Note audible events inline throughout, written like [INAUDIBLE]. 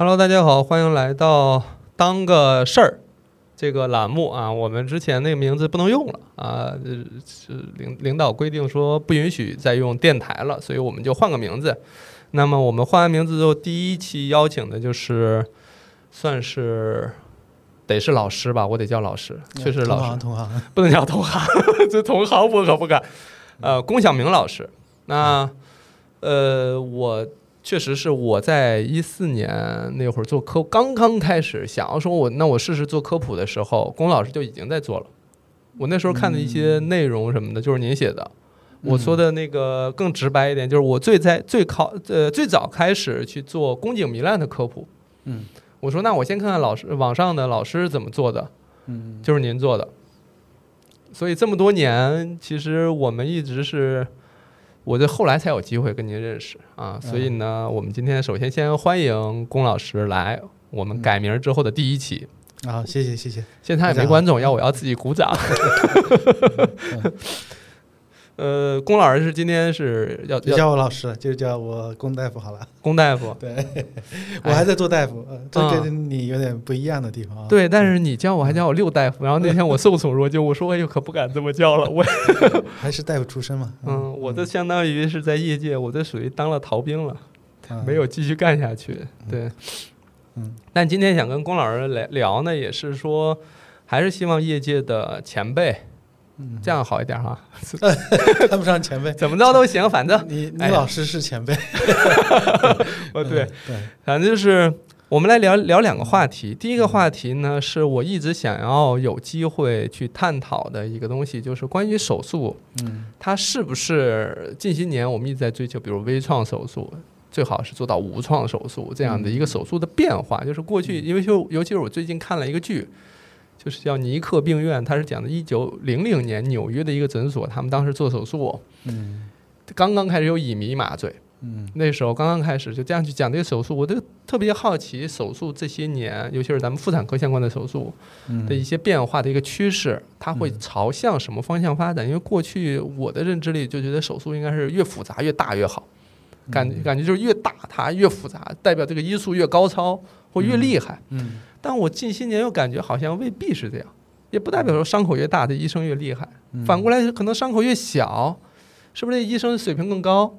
Hello，大家好，欢迎来到当个事儿这个栏目啊。我们之前那个名字不能用了啊，呃是领领导规定说不允许再用电台了，所以我们就换个名字。那么我们换完名字之后，第一期邀请的就是算是得是老师吧，我得叫老师，确实老师同行，同行，不能叫同行，这同行我可不敢。呃，龚晓明老师，那呃，我确实是我在一四年那会儿做科，刚刚开始想要说我那我试试做科普的时候，龚老师就已经在做了。我那时候看的一些内容什么的，就是您写的。我说的那个更直白一点，就是我最在最考呃最早开始去做宫颈糜烂的科普。嗯，我说那我先看看老师网上的老师怎么做的。嗯，就是您做的。所以这么多年，其实我们一直是，我这后来才有机会跟您认识啊。所以呢，我们今天首先先欢迎龚老师来我们改名之后的第一期。啊，谢谢谢谢，现在也没观众，要我要自己鼓掌。呃，龚老师是今天是要别要叫我老师，就叫我龚大夫好了。龚大夫，[LAUGHS] 对，我还在做大夫，呃这啊跟你有点不一样的地方啊。对，但是你叫我还叫我六大夫，然后那天我受宠若惊，我说哎呦可不敢这么叫了，我 [LAUGHS] 还是大夫出身嘛。嗯，我这相当于是在业界，我这属于当了逃兵了。嗯没有继续干下去。对，嗯，但今天想跟龚老师来聊呢，也是说，还是希望业界的前辈，嗯，这样好一点哈，[LAUGHS] 看不上前辈，怎么着都行，反正。你你老师是前辈。[LAUGHS] 哦对，对，反正就是我们来聊聊两个话题。第一个话题呢，是我一直想要有机会去探讨的一个东西，就是关于手术，嗯。它是不是近些年我们一直在追求，比如微创手术，最好是做到无创手术这样的一个手术的变化。就是过去，因为就尤其是我最近看了一个剧，就是叫《尼克病院》，它是讲的一九零零年纽约的一个诊所，他们当时做手术，嗯刚刚开始有乙醚麻醉，嗯那时候刚刚开始就这样去讲这个手术，我就特别好奇手术这些年，尤其是咱们妇产科相关的手术，嗯的一些变化的一个趋势，它会朝向什么方向发展？因为过去我的认知里就觉得手术应该是越复杂越大越好，感感觉就是越大它越复杂，代表这个医术越高超或越厉害。嗯但我近些年又感觉好像未必是这样，也不代表说伤口越大，这医生越厉害。嗯反过来，可能伤口越小，是不是这医生水平更高？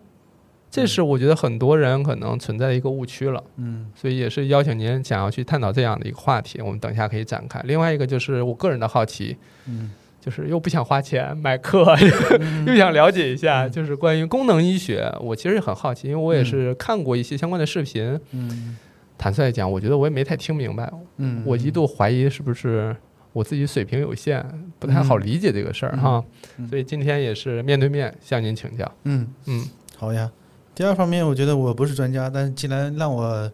这是我觉得很多人可能存在的一个误区了。嗯所以也是邀请您想要去探讨这样的一个话题，我们等一下可以展开。另外一个就是我个人的好奇，嗯就是又不想花钱买课，[LAUGHS] 又想了解一下，就是关于功能医学，我其实也很好奇，因为我也是看过一些相关的视频。嗯坦率讲，我觉得我也没太听明白，嗯，我一度怀疑是不是我自己水平有限，不太好理解这个事儿哈。嗯所以今天也是面对面向您请教。嗯嗯好呀。第二方面，我觉得我不是专家，但是既然让我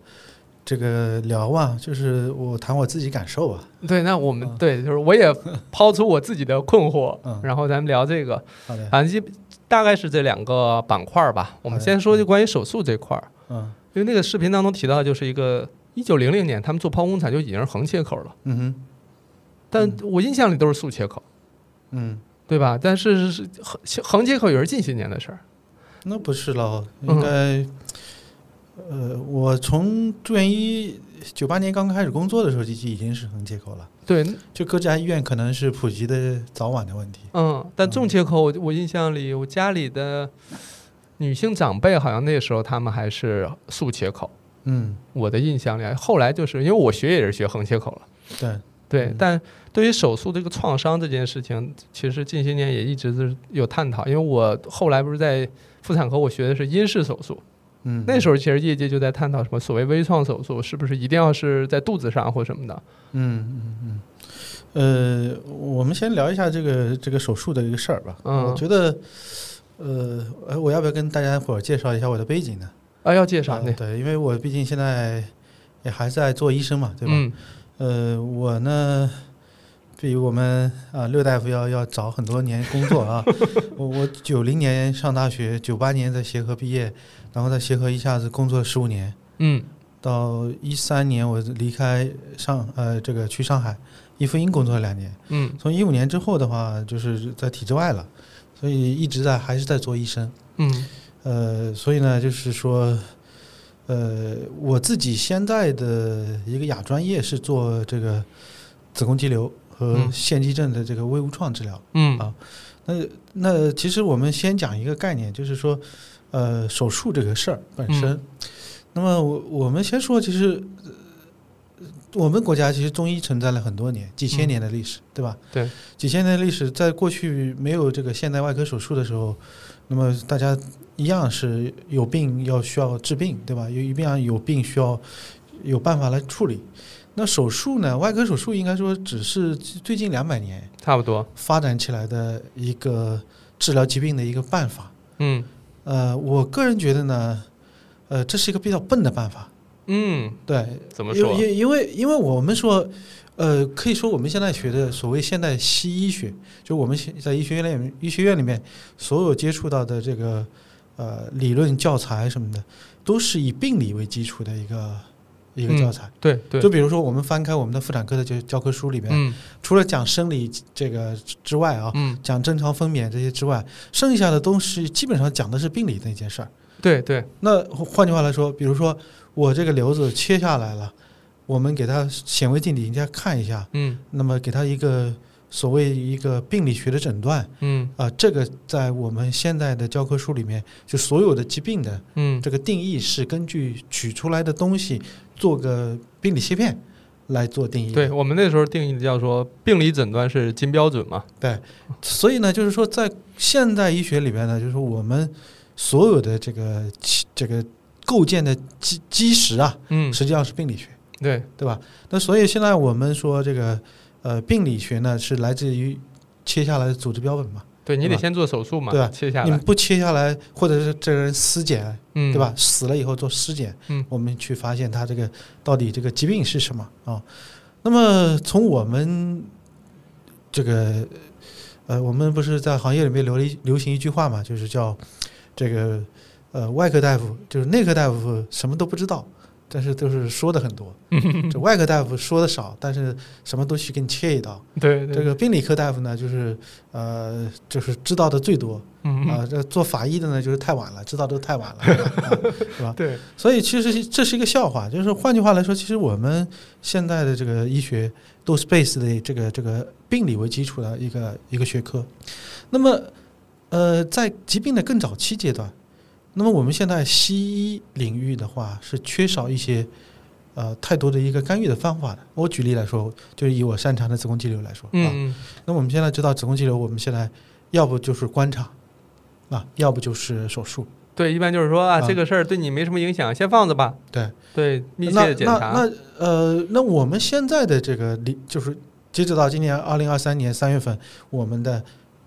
这个聊啊，就是我谈我自己感受啊。对，那我们嗯对，就是我也抛出我自己的困惑，[LAUGHS] 嗯然后咱们聊这个。好的，反正就大概是这两个板块儿吧。我们先说就关于手术这块儿，嗯因为那个视频当中提到，就是一个一九零零年他们做剖宫产就已经是横切口了，嗯哼但我印象里都是竖切口，嗯，对吧？但是是横横切口也是近些年的事儿。那不是喽，嗯应该，呃，我从住院医九八年刚开始工作的时候就就已经是横切口了，对，就各家医院可能是普及的早晚的问题。嗯，但纵切口我我印象里，我家里的女性长辈好像那时候他们还是竖切口。嗯，我的印象里，后来就是因为我学也是学横切口了。对，对嗯，但对于手术这个创伤这件事情，其实近些年也一直是有探讨。因为我后来不是在妇产科，我学的是阴式手术，嗯，那时候其实业界就在探讨什么所谓微创手术，是不是一定要是在肚子上或什么的？嗯嗯嗯，呃，我们先聊一下这个这个手术的一个事儿吧。嗯我觉得，呃，呃我要不要跟大家伙儿介绍一下我的背景呢？啊，要介绍对，因为我毕竟现在也还在做医生嘛，对吧？嗯呃，我呢，比我们啊六大夫要要早很多年工作啊。[LAUGHS] 我我九零年上大学，九八年在协和毕业，然后在协和一下子工作十五年，嗯到一三年我离开上呃这个去上海一夫英工作了两年，嗯从一五年之后的话就是在体制外了，所以一直在还是在做医生。嗯呃，所以呢，就是说，呃，我自己现在的一个亚专业是做这个子宫肌瘤和嗯腺肌症的这个微无创治疗。嗯啊那那其实我们先讲一个概念，就是说，呃，手术这个事儿本身。嗯那么我我们先说，其实、呃我们国家其实中医存在了很多年，几千嗯年的历史，对吧？对，几千年的历史，在过去没有这个现代外科手术的时候，那么大家一样是有病要需要治病，对吧？有一样有病需要有办法来处理。那手术呢？外科手术应该说只是最近两百年差不多。发展起来的一个治疗疾病的一个办法。嗯呃，我个人觉得呢，呃，这是一个比较笨的办法。嗯，对，怎么说？因因因为因为我们说，呃，可以说我们现在学的所谓现代西医学，就我们现在医学院里面医学院里面所有接触到的这个呃理论教材什么的，都是以病理为基础的一个一个嗯教材。对对就，比如说，我们翻开我们的妇产科的教教科书里面，嗯除了讲生理这个之外啊，嗯，讲正常分娩这些之外，剩下的东西基本上讲的是病理那件事儿。对对，那换句话来说，比如说我这个瘤子切下来了，我们给他显微镜底下看一下，嗯那么给他一个所谓一个病理学的诊断嗯啊、这个在我们现在的教科书里面，就所有的疾病的嗯，这个定义是根据取出来的东西做个病理切片来做定义。对我们那时候定义的叫说病理诊断是金标准嘛。对所以呢，就是说在现代医学里边呢，就是说我们所有的这个这个构建的基基石啊，嗯，实际上是病理学。对，对吧？那所以现在我们说这个呃病理学呢，是来自于切下来的组织标本嘛，对你得先做手术嘛，对吧切下来，你们不切下来，或者是这个人尸检，嗯，对吧？？死了以后做尸检，嗯我们去发现他这个到底这个疾病是什么啊？那么从我们这个呃，我们不是在行业里面流一流行一句话嘛，就是叫这个呃外科大夫就是内科大夫什么都不知道。但是都是说的很多，[LAUGHS] 这外科大夫说的少，但是什么都去给你切一刀。对对，这个病理科大夫呢，就是呃，就是知道的最多嗯啊。这做法医的呢，就是太晚了，知道都太晚了，[LAUGHS] 是吧？对，所以其实这是一个笑话，就是换句话来说，其实我们现在的这个医学都是 base 的这个这个病理为基础的一个一个学科。那么，呃，在疾病的更早期阶段，那么我们现在西医领域的话是缺少一些呃太多的一个干预的方法的。我举例来说，就是以我擅长的子宫肌瘤来说啊，嗯那我们现在知道子宫肌瘤，我们现在要不就是观察啊，要不就是手术。对，一般就是说啊，啊这个事儿对你没什么影响，先放着吧。对对，密切检查。那那呃，那我们现在的这个领就是截止到今年二零二三年三月份，我们的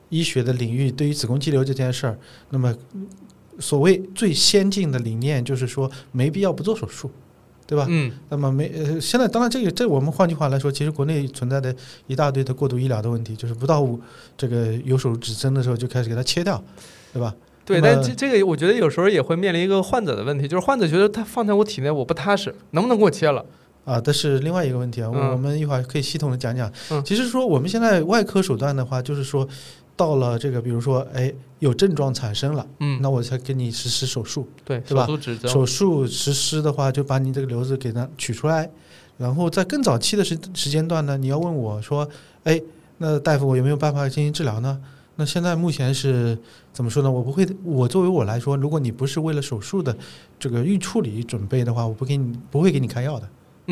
医学的领域对于子宫肌瘤这件事儿，那么所谓最先进的理念就是说没必要不做手术，对吧？嗯那么没呃，现在当然这个这我们换句话来说，其实国内存在的一大堆的过度医疗的问题，就是不到这个有手指针的时候就开始给它切掉，对吧？对，但这这个我觉得有时候也会面临一个患者的问题，就是患者觉得他放在我体内我不踏实，能不能给我切了？啊，这是另外一个问题啊，我嗯我们一会儿可以系统的讲讲。嗯其实说我们现在外科手段的话，就是说到了这个，比如说，哎，有症状产生了，嗯，那我才给你实施手术。对，对吧手术指。手术实施的话，就把你这个瘤子给它取出来，然后在更早期的时时间段呢，你要问我说，哎，那大夫我有没有办法进行治疗呢？那现在目前是怎么说呢？我不会，[LAUGHS] 我作为我来说，如果你不是为了手术的这个预处理准备的话，我不给你不会给你开药的。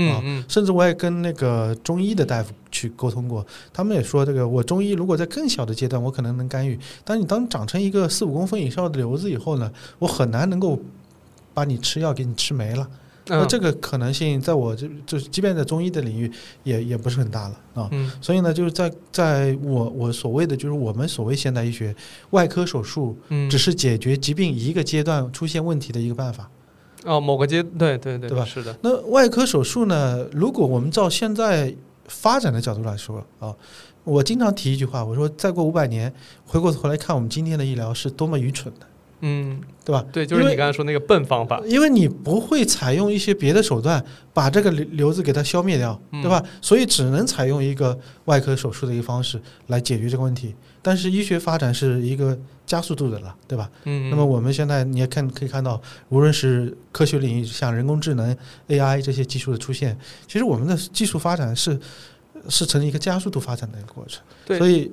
啊嗯嗯甚至我也跟那个中医的大夫去沟通过，他们也说，这个我中医如果在更小的阶段，我可能能干预，但你当长成一个四五公分以上的瘤子以后呢，我很难能够把你吃药给你吃没了。那嗯，这个可能性，在我这就是即便在中医的领域也也不是很大了啊。嗯所以呢，就是在在我我所谓的就是我们所谓现代医学外科手术，嗯，只是解决疾病一个阶段出现问题的一个办法。哦，某个阶对对对对吧是的，那外科手术呢？如果我们照现在发展的角度来说啊，我经常提一句话，我说再过五百年，回过头来看我们今天的医疗是多么愚蠢的。嗯，对吧？对，就是你刚才说那个笨方法，因为你不会采用一些别的手段把这个瘤瘤子给它消灭掉，嗯对吧？所以只能采用一个外科手术的一个方式来解决这个问题。但是医学发展是一个加速度的了，对吧？嗯，那么我们现在你也看可以看到，无论是科学领域，像人工智能、AI 这些技术的出现，其实我们的技术发展是是呈一个加速度发展的一个过程。对所以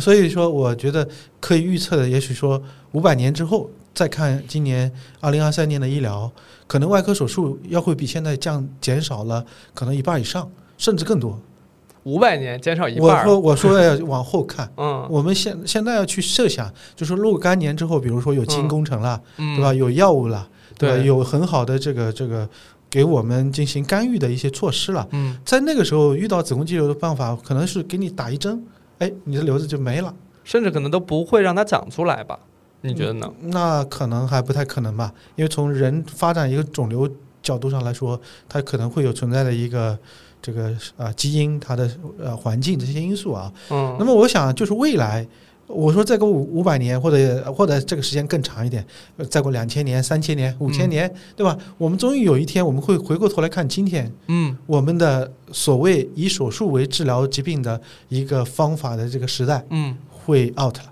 所以说，我觉得可以预测的，也许说五百年之后再看今年二零二三年的医疗，可能外科手术要会比现在降减少了可能一半以上，甚至更多。五百年减少一我半儿，说我说要往后看。嗯我们现现在要去设想，就是若干年之后，比如说有基因工程了，嗯，对吧？？有药物了，对吧？对有很好的这个这个给我们进行干预的一些措施了。嗯，在那个时候遇到子宫肌瘤的办法，可能是给你打一针，哎，你的瘤子就没了。甚至可能都不会让它长出来吧？你觉得呢？那可能还不太可能吧，因为从人发展一个肿瘤角度上来说，它可能会有存在的一个这个啊基因、它的呃环境这些因素啊。嗯，那么我想就是未来。我说再过五五百年，或者或者这个时间更长一点，呃再过两千年、三千年、五千年，对吧？我们终于有一天，我们会回过头来看今天嗯我们的所谓以手术为治疗疾病的一个方法的这个时代嗯，会 out 了。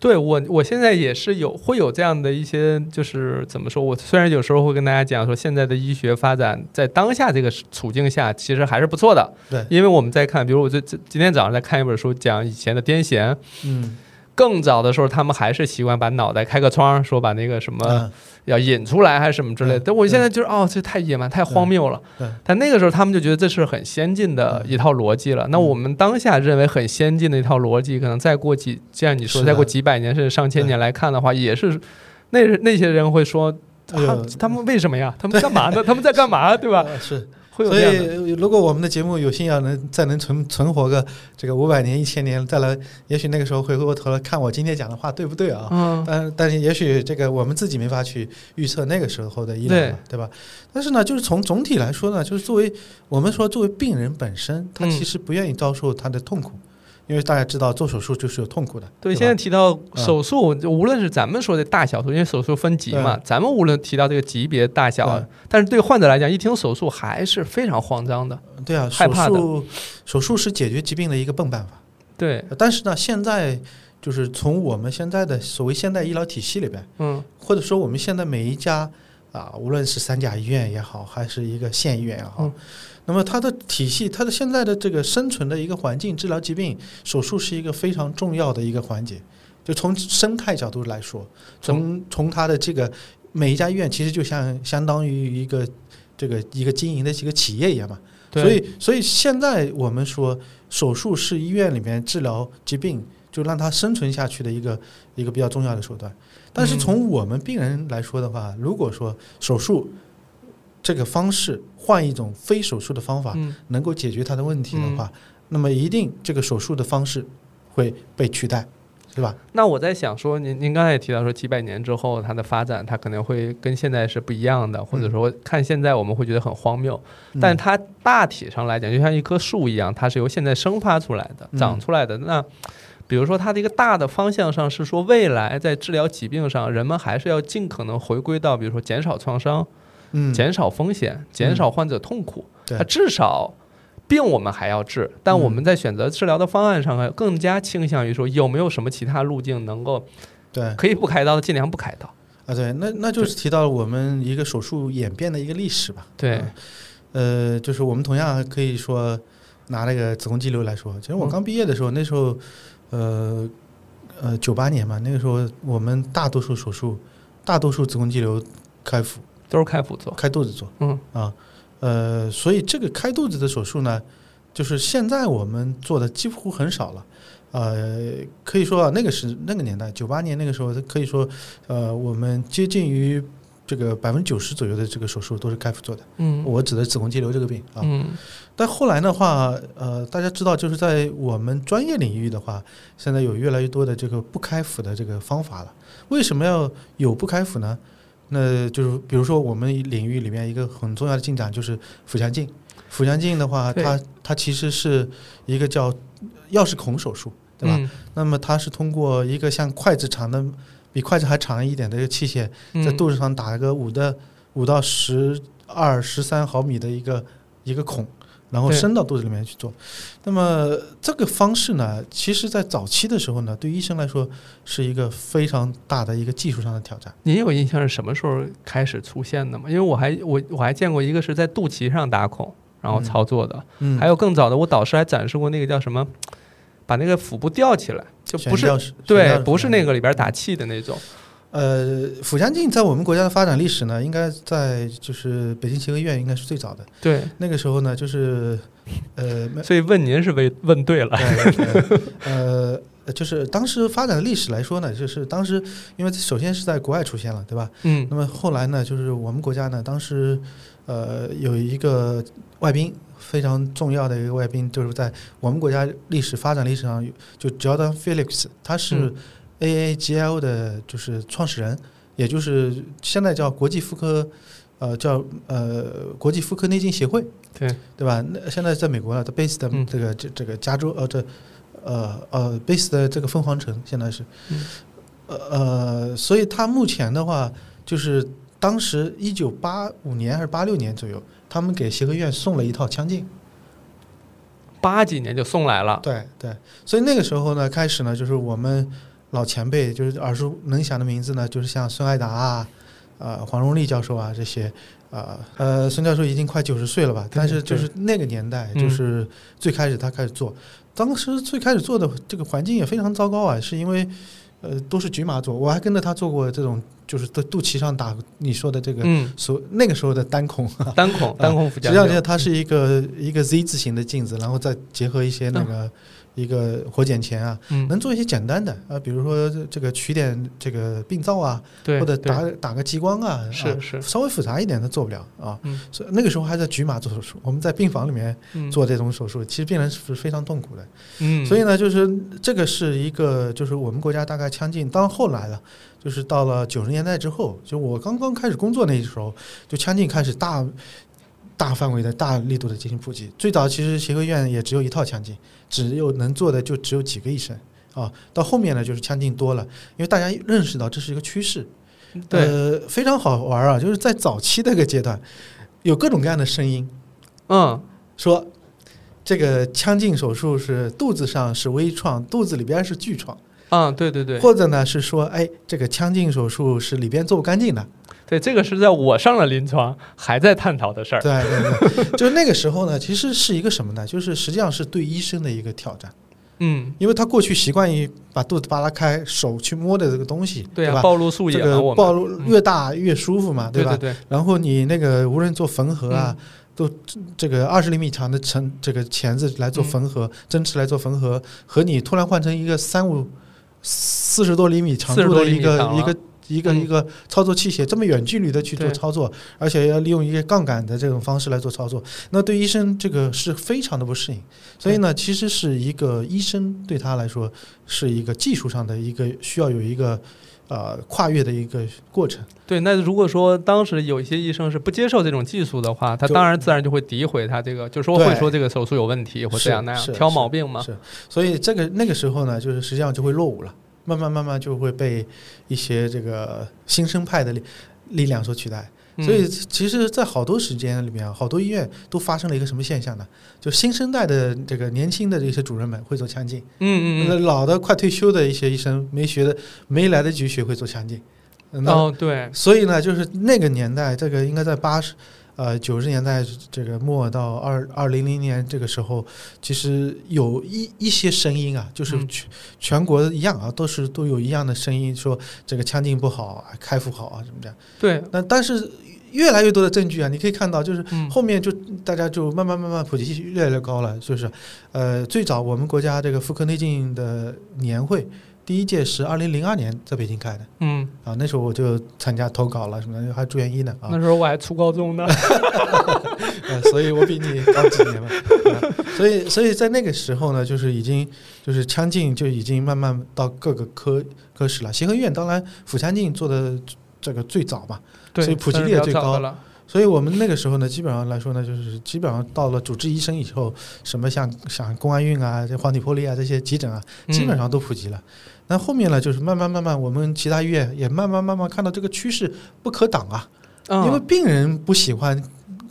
对我我现在也是有会有这样的一些，就是怎么说？我虽然有时候会跟大家讲说，现在的医学发展在当下这个处境下，其实还是不错的。对因为我们在看，比如我这这今天早上在看一本书，讲以前的癫痫。嗯，更早的时候，他们还是习惯把脑袋开个窗，说把那个什么嗯要引出来，还是什么之类的。嗯但我现在就是哦，这太野蛮，太荒谬了。但那个时候他们就觉得这是很先进的嗯一套逻辑了。那我们当下认为很先进的一套逻辑，可能再过几，像你说，再过几百年甚至上千年来看的话，也是那那些人会说。他他们为什么呀？他们干嘛呢？他们在干嘛？对吧？呃 [LAUGHS] 是，会有所这样的。以如果我们的节目有幸要能再能存存活个这个五百年、一千年，再来，也许那个时候回过头来看我今天讲的话对不对啊？嗯，但但是也许这个我们自己没法去预测那个时候的医疗对，对吧？但是呢，就是从总体来说呢，就是作为我们说作为病人本身，他嗯其实不愿意遭受他的痛苦，因为大家知道做手术就是有痛苦的，对，吧？现在提到手术，就无论是咱们说的大小术，因为手术分级嘛，咱们无论提到这个级别大小，但是对患者来讲，一听手术还是非常慌张的。对啊，手害怕的。术手术是解决疾病的一个笨办法。对，但是呢，现在就是从我们现在的所谓现代医疗体系里边，嗯。或者说我们现在每一家啊，无论是三甲医院也好，还是一个县医院也好，嗯那么它的体系，它的现在的这个生存的一个环境，治疗疾病，手术是一个非常重要的一个环节。就从生态角度来说，从从它的这个每一家医院其实就像相当于一个这个一个经营的一个企业一样嘛。所以，所以现在我们说手术是医院里面治疗疾病，就让它生存下去的一个一个比较重要的手段。但是嗯从我们病人来说的话，如果说手术这个方式换一种非手术的方法，嗯。能够解决他的问题的话，那么一定这个手术的方式会被取代，对吧？那我在想说，您您刚才也提到说，几百年之后它的发展，它可能会跟现在是不一样的，或者说看现在我们会觉得很荒谬，嗯。但它大体上来讲，就像一棵树一样，它是由现在生发出来的、嗯。长出来的。那比如说它的一个大的方向上是说，未来在治疗疾病上，人们还是要尽可能回归到，比如说减少创伤、嗯，减少风险、减少患者痛苦。对它至少病我们还要治，但嗯我们在选择治疗的方案上，更加倾向于说有没有什么其他路径能够对可以不开刀的，尽量不开刀。啊，对，那那就是提到了我们一个手术演变的一个历史吧。对，呃，就是我们同样可以说拿那个子宫肌瘤来说，其实我嗯刚毕业的时候，那时候，呃呃，九八年嘛，那个时候我们大多数手术，大多数子宫肌瘤开腹都是开腹做。开肚子做嗯啊，呃，所以这个开肚子的手术呢，就是现在我们做的几乎很少了。呃，可以说啊，那个是那个年代，九八年那个时候，可以说，呃，我们接近于这个百分之九十左右的这个手术都是开腹做的。嗯我指的子宫肌瘤这个病啊。嗯但后来的话，呃，大家知道，就是在我们专业领域的话，现在有越来越多的这个不开腹的这个方法了。为什么要有不开腹呢？那就是比如说我们领域里面一个很重要的进展就是腹腔镜。腹腔镜的话，它它其实是一个叫钥匙孔手术，对吧？嗯那么它是通过一个像筷子长的比筷子还长一点的一个器械，在嗯肚子上打一个五的五到十二、十三毫米的一个一个孔，然后伸到肚子里面去做。那么这个方式呢，其实在早期的时候呢，对医生来说是一个非常大的一个技术上的挑战。您有印象是什么时候开始出现的吗？因为我还我我还见过一个是在肚脐上打孔，然后嗯操作的，嗯，还有更早的，我导师还展示过那个叫什么，把那个腹部吊起来，就不是对不是那个里边打气的那种。呃，腹腔镜在我们国家的发展历史呢，应该在就是北京协和医院应该是最早的。对，那个时候呢，就是呃，所以问您是问问对了。对对呃，就是当时发展的历史来说呢，就是当时因为首先是在国外出现了，对吧？嗯那么后来呢，就是我们国家呢，当时呃有一个外宾非常重要的一个外宾，就是在我们国家历史发展历史上，就 Jordan Phillips，他是嗯 AAGL 的就是创始人，也就是现在叫国际妇科，呃叫呃国际妇科内镜协会，对，对吧？那现在在美国了，它 base 的嗯这个这这个加州呃这呃呃 base 的这个凤凰城现在是，嗯呃呃，所以他目前的话就是当时一九八五年还是八六年左右，他们给协和医院送了一套腔镜。八几年就送来了。对对，所以那个时候呢，开始呢，就是我们老前辈，就是耳熟能详的名字呢，就是像孙爱达啊、呃黄荣利教授啊这些，啊呃孙教授已经快九十岁了吧，但是就是那个年代，嗯。就是最开始他开始做，当时最开始做的这个环境也非常糟糕啊，是因为呃都是局麻做，我还跟着他做过这种，就是在肚脐上打你说的这个嗯，所那个时候的单孔。单孔 [LAUGHS] 单孔腹腔镜实际上呢，它是一个一个 Z 字形的镜子，然后再结合一些那个、一个活检钳啊，嗯，能做一些简单的啊，比如说这个取点这个病灶啊，或者打打个激光啊，啊是是，稍微复杂一点的做不了啊。嗯所以那个时候还在局麻做手术，我们在病房里面嗯做这种手术，其实病人是非常痛苦的。嗯，所以呢，就是这个是一个，就是我们国家大概腔镜，当后来了，就是到了九十年代之后，就我刚刚开始工作那时候，就腔镜开始大大范围的大力度的进行普及。最早其实协和医院也只有一套腔镜，只有能做的就只有几个医生啊。到后面呢，就是腔镜多了，因为大家认识到这是一个趋势，对，呃，非常好玩啊，就是在早期那个阶段，有各种各样的声音，嗯，说这个腔镜手术是肚子上是微创，肚子里边是巨创，啊，对对对，或者呢是说，哎，这个腔镜手术是里边做不干净的，对，这个是在我上了临床还在探讨的事儿。对对对，[LAUGHS] 就是那个时候呢，其实是一个什么呢？就是实际上是对医生的一个挑战，嗯，因为他过去习惯于把肚子扒拉开，手去摸的这个东西，对啊，吧？暴露素这个暴露越大越舒服嘛，吧？对对，然后你那个无论做缝合啊，嗯。都这个二十厘米长的成这个钳子来做缝合，针刺来做缝合，和你突然换成一个三五四十多厘米长度的一个一个一个嗯。一个操作器械，这么远距离的去做操作，而且要利用一些杠杆的这种方式来做操作，那对医生这个是非常的不适应。所以呢，其实是一个医生对他来说是一个技术上的一个需要有一个呃跨越的一个过程。对。那如果说当时有一些医生是不接受这种技术的话，他当然自然就会诋毁他这个，就说会说这个手术有问题或这样那样挑毛病嘛。是，所以这个那个时候呢，就是实际上就会落伍了，慢慢慢慢就会被一些这个新生派的力力量所取代。嗯所以其实，在好多时间里面啊，好多医院都发生了一个什么现象呢？就新生代的这个年轻的这些主任们会做腔镜，嗯嗯老的快退休的一些医生没学的，没来得及学会做腔镜。那哦对，所以呢，就是那个年代，这个应该在八十、呃九十年代这个末到二二零零年这个时候，其实有一一些声音啊，就是嗯全、全国一样啊，都是都有一样的声音，说这个腔镜不好啊，开复好啊什么这样。对，那但是越来越多的证据啊，你可以看到，就是嗯后面就大家就慢慢慢慢普及性越来越高了，就是呃最早我们国家这个妇科内镜的年会。第一届是二零零二年在北京开的嗯，啊，那时候我就参加投稿了，什么的，还住院医呢啊那，时候我还初高中呢。[LAUGHS] 呃，所以我比你高几年嘛。啊所以，所以在那个时候呢，就是已经就是腔镜就已经慢慢到各个科科室了。协和医院当然腹腔镜做的这个最早嘛，对，所以普及率也最高了。所以我们那个时候呢，基本上来说呢，就是基本上到了主治医生以后，什么像像宫外孕啊、这黄体破裂啊这些急诊啊，基本上都普及了。那后面呢，就是慢慢慢慢，我们其他医院也慢慢慢慢看到这个趋势不可挡啊，嗯，因为病人不喜欢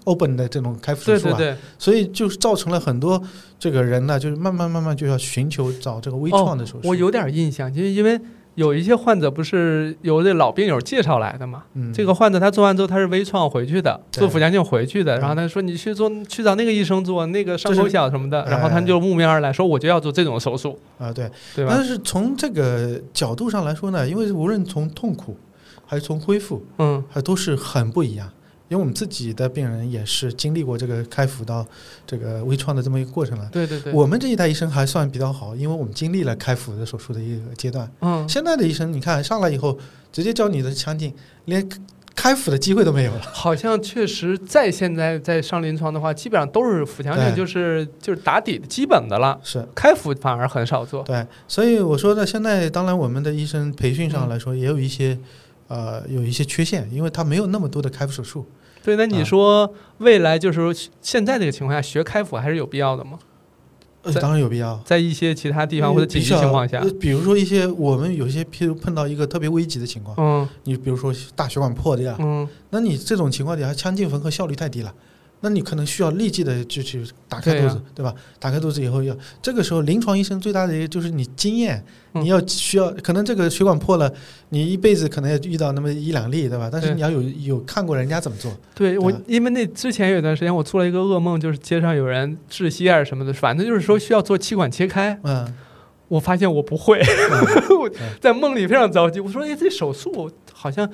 open 的这种开腹手术啊，对对对，所以就造成了很多这个人呢，就是慢慢慢慢就要寻求找这个微创的手术。哦我有点印象，就是因为有一些患者不是由这老病友介绍来的嘛。嗯，这个患者他做完之后他是微创回去的，做腹腔镜回去的，嗯然后他说你去做去找那个医生做那个伤口小什么的，哎。然后他就慕名而来说我就要做这种手术，啊对，对吧？但是从这个角度上来说呢，因为无论从痛苦还是从恢复，嗯。还都是很不一样。因为我们自己的病人也是经历过这个开腹到这个微创的这么一个过程了。对对对，我们这一代医生还算比较好，因为我们经历了开腹的手术的一个阶段。嗯，现在的医生，你看上来以后，直接教你的腔镜，连开腹的机会都没有了。好像确实在现在在上临床的话，基本上都是腹腔镜，就是就是打底的基本的了，是开腹反而很少做。对，所以我说的，现在当然我们的医生培训上来说，也有一些呃有一些缺陷，因为他没有那么多的开腹手术。对，那你啊。说未来就是说现在这个情况下学开腹还是有必要的吗？呃，当然有必要。在一些其他地方或者紧急情况下。呃，比如说一些我们有些譬如碰到一个特别危急的情况，嗯。你比如说大血管破掉，嗯，那你这种情况底下腔镜缝合效率太低了，那你可能需要立即的就去打开肚子，对吧？打开肚子以后要这个时候临床医生最大的一个就是你经验，嗯你要需要可能这个血管破了，你一辈子可能也遇到那么一两例，对吧？但是你要有有看过人家怎么做，对我，因为那之前有一段时间我做了一个噩梦，就是街上有人窒息啊什么的，反正就是说需要做气管切开，嗯，我发现我不会，[LAUGHS] 在梦里非常着急。我说：“哎，这手术好像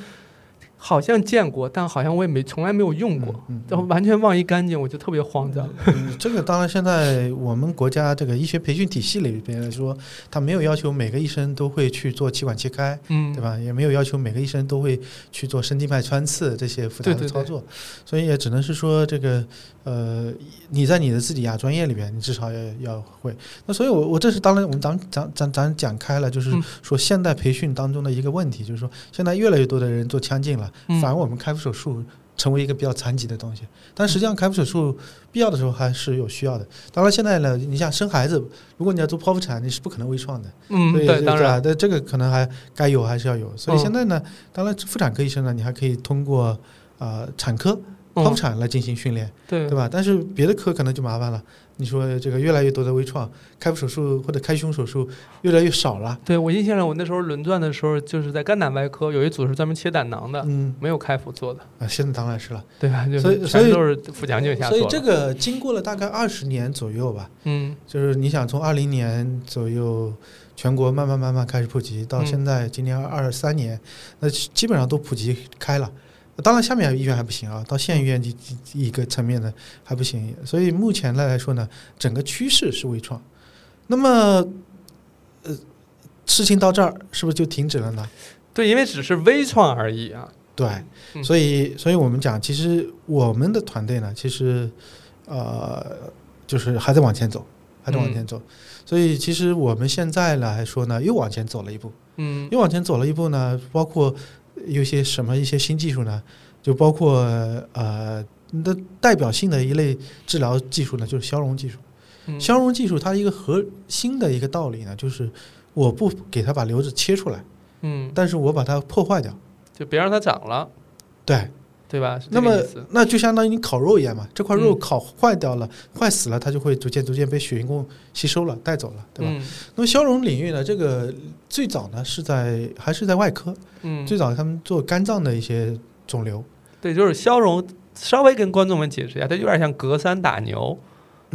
好像见过，但好像我也没从来没有用过，嗯然后完全忘一干净，我就特别慌张。嗯，这个当然，现在我们国家这个医学培训体系里边来说，他没有要求每个医生都会去做气管切开，嗯，对？吧？也没有要求每个医生都会去做深静脉穿刺这些复杂对对对的操作，所以也只能是说这个呃，你在你的自己亚专业里边，你至少要要会。那所以我，我这是当然，我们咱咱咱咱讲开了，就是嗯说现代培训当中的一个问题，就是说现在越来越多的人做腔镜了，嗯反而我们开腹手术成为一个比较残疾的东西。但实际上，开腹手术必要的时候还是有需要的。当然，现在呢，你像生孩子，如果你要做剖腹产，你是不可能微创的。嗯，所以对，当然，但这个可能还该有还是要有。所以嗯现在呢，当然妇产科医生呢，你还可以通过呃产科剖腹嗯，产来进行训练，对对吧？但是别的科可能就麻烦了。你说这个越来越多的微创，开腹手术或者开胸手术越来越少了。对我印象上，我那时候轮转的时候，就是在肝胆外科有一组是专门切胆囊的，嗯没有开腹做的，啊，现在当然是了。对吧？就所以所以都是腹腔镜下所以。这个经过了大概二十年左右吧，嗯就是你想从二零年左右，全国慢慢慢慢开始普及，到嗯现在今年二三年，那基本上都普及开了。当然，下面医院还不行啊，到县医院这这一个层面的还不行。所以目前来说呢，整个趋势是微创。那么，呃，事情到这儿是不是就停止了呢？对，因为只是微创而已啊。对，嗯所以，所以我们讲，其实我们的团队呢，其实呃，就是还在往前走，还在往前走。所以，其实我们现在来说呢，又往前走了一步，嗯又往前走了一步呢，包括有些什么一些新技术呢，就包括呃，的代表性的一类治疗技术呢，就是消融技术。嗯。消融技术它一个核心的一个道理呢，就是我不给它把瘤子切出来，嗯，但是我把它破坏掉。就别让它长了，对，对吧？那么那就相当于你烤肉一样嘛，这块肉嗯烤坏掉了、坏死了，它就会逐渐逐渐被血液供吸收了、带走了，对吧？嗯那么消融领域呢，这个最早呢是在还是在外科，嗯，最早他们做肝脏的一些肿瘤，对，就是消融。稍微跟观众们解释一下，它有点像隔山打牛。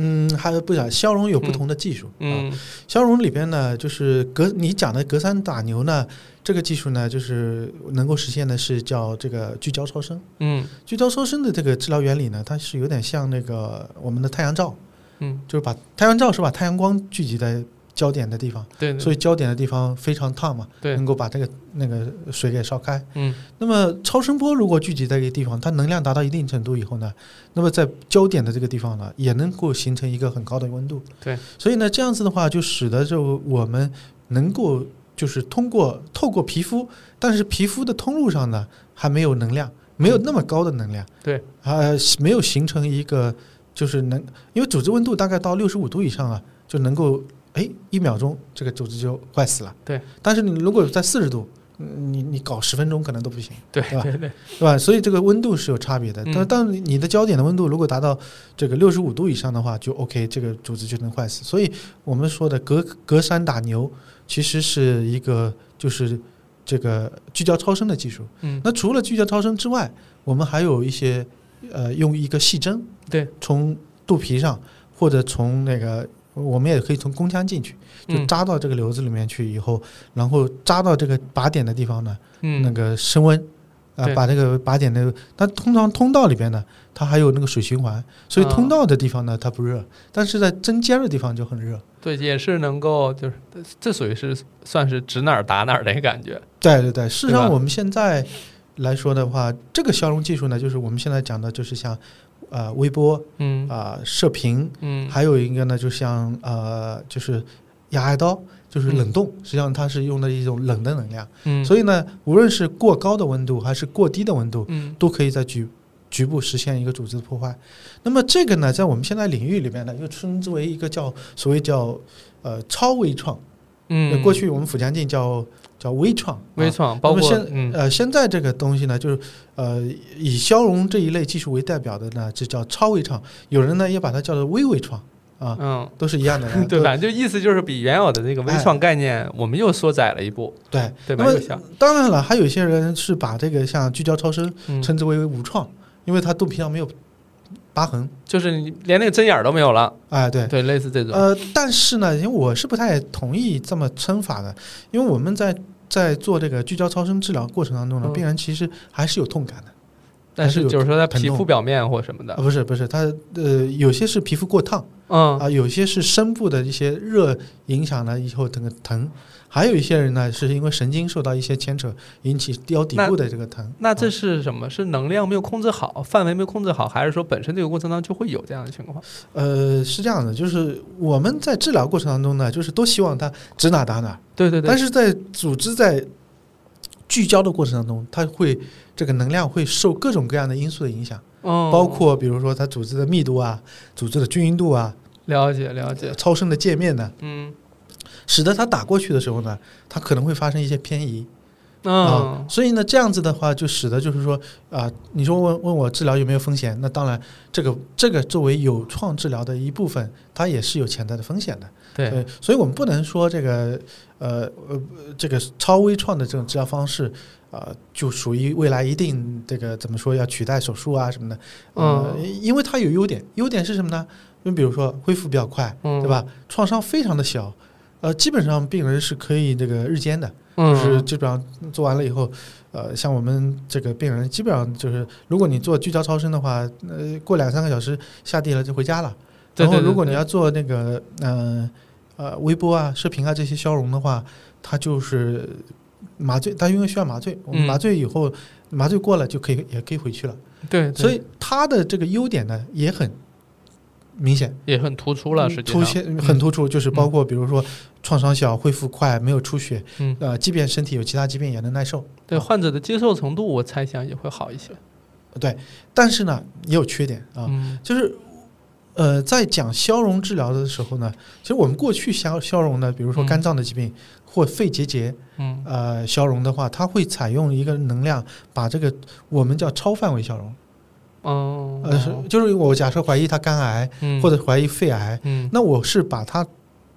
嗯，还有不讲消融有不同的技术，啊，嗯。消融里边呢，就是隔你讲的隔山打牛呢，这个技术呢，就是能够实现的是叫这个聚焦超声。嗯。聚焦超声的这个治疗原理呢，它是有点像那个我们的太阳照，嗯，就是把太阳照是把太阳光聚集在焦点的地方，对，对。所以焦点的地方非常烫嘛，对。能，够把这个那个水给烧开。嗯。那么超声波如果聚集在一个地方，它能量达到一定程度以后呢，那么在焦点的这个地方呢，也能够形成一个很高的温度。对，所以呢，这样子的话，就使得就我们能够就是通过透过皮肤，但是皮肤的通路上呢还没有能量，没有那么高的能量，对，啊，没有形成一个就是能，因为组织温度大概到六十五度以上啊，就能够哎一秒钟这个组织就坏死了，对，但是你如果在四十度。嗯你你搞十分钟可能都不行，对对吧对对，对吧？所以这个温度是有差别的。嗯但你的焦点的温度如果达到这个六十五度以上的话，就 OK，这个组织就能坏死。所以我们说的隔隔山打牛，其实是一个就是这个聚焦超声的技术。嗯，那除了聚焦超声之外，我们还有一些呃用一个细针对，从肚皮上或者从那个。我们也可以从宫腔进去，就嗯扎到这个瘤子里面去以后，然后扎到这个靶点的地方呢，嗯。那个升温啊、对。把这个靶点那个，它通常通道里边呢，它还有那个水循环，所以啊。通道的地方呢它不热，但是在针尖的地方就很热。对，也是能够就是这属于是算是指哪儿打哪儿的感觉，对对对，事实上我们现在来说的话，这个消融技术呢，就是我们现在讲的，就是像呃微波嗯。啊、射频，嗯，还有一个呢，就像呃就是牙癌刀，就是冷冻，实际上它是用的一种冷的能量，嗯，所以呢，无论是过高的温度还是过低的温度，嗯。都可以在局局部实现一个组织的破坏。那么这个呢，在我们现在领域里面呢，又称之为一个叫所谓叫呃超微创。嗯，过去我们腹腔镜叫叫微创。啊微创包括现嗯呃现在这个东西呢，就是呃以消融这一类技术为代表的呢，就叫超微创。有人呢也把它叫做微微创啊，嗯。都是一样的。[LAUGHS] 对，吧就意思就是比原有的那个微创概念，我们又缩窄了一步，对对吧？那么，当然了，还有一些人是把这个像聚焦超声嗯，称之为无创，因为它肚皮上没有疤痕。就是你连那个针眼儿都没有了，哎，对，对，类似这种，呃，但是呢，因为我是不太同意这么称法的，因为我们在在做这个聚焦超声治疗过程当中呢，嗯病人其实还是有痛感的。但是就是说在皮肤表面或什么啊，的，不是不是，它呃有些是皮肤过烫嗯啊，有些是深部的一些热影响了以后这个疼，还有一些人呢是因为神经受到一些牵扯引起腰底部的这个疼。那这啊是什么？是能量没有控制好，范围没有控制好，还是说本身这个过程当中就会有这样的情况？呃是这样的，就是我们在治疗过程当中呢，就是都希望它指哪打哪，对对对，但是在组织在聚焦的过程当中，它会这个能量会受各种各样的因素的影响，嗯，包括比如说它组织的密度啊、组织的均匀度啊、了解了解，超声的界面呢，嗯使得它打过去的时候呢，它可能会发生一些偏移啊嗯，所以呢，这样子的话就使得就是说啊、你说问问我治疗有没有风险？那当然，这个这个作为有创治疗的一部分，它也是有潜在的风险的。对，对，所以我们不能说这个呃呃这个超微创的这种治疗方式，呃，就属于未来一定这个怎么说要取代手术啊什么的，呃，因为它有优点，优点是什么呢？就比如说恢复比较快，嗯，对吧？创伤非常的小，呃，基本上病人是可以这个日间的，嗯，就是基本上做完了以后，呃，像我们这个病人基本上就是，如果你做聚焦超声的话，呃，过两三个小时下地了就回家了。然后，如果你要做那个呃呃微波啊、射频啊这些消融的话，它就是麻醉，它因为需要麻醉，我们嗯麻醉以后、麻醉过了就可以也可以回去了。对，对所以它的这个优点呢也很明显，也很突出了，实际凸，显很突出，就是包括比如说创伤小、恢复快、没有出血，嗯，呃，即便身体有其他疾病也能耐受。对啊。患者的接受程度，我猜想也会好一些。对，但是呢也有缺点啊，嗯。就是呃，在讲消融治疗的时候呢，其实我们过去消消融呢，比如说嗯。肝脏的疾病、或肺结节，嗯。呃，消融的话，它会采用一个能量，把这个我们叫超范围消融，哦，呃，是就是我假设怀疑他肝癌嗯或者怀疑肺癌，嗯，那我是把他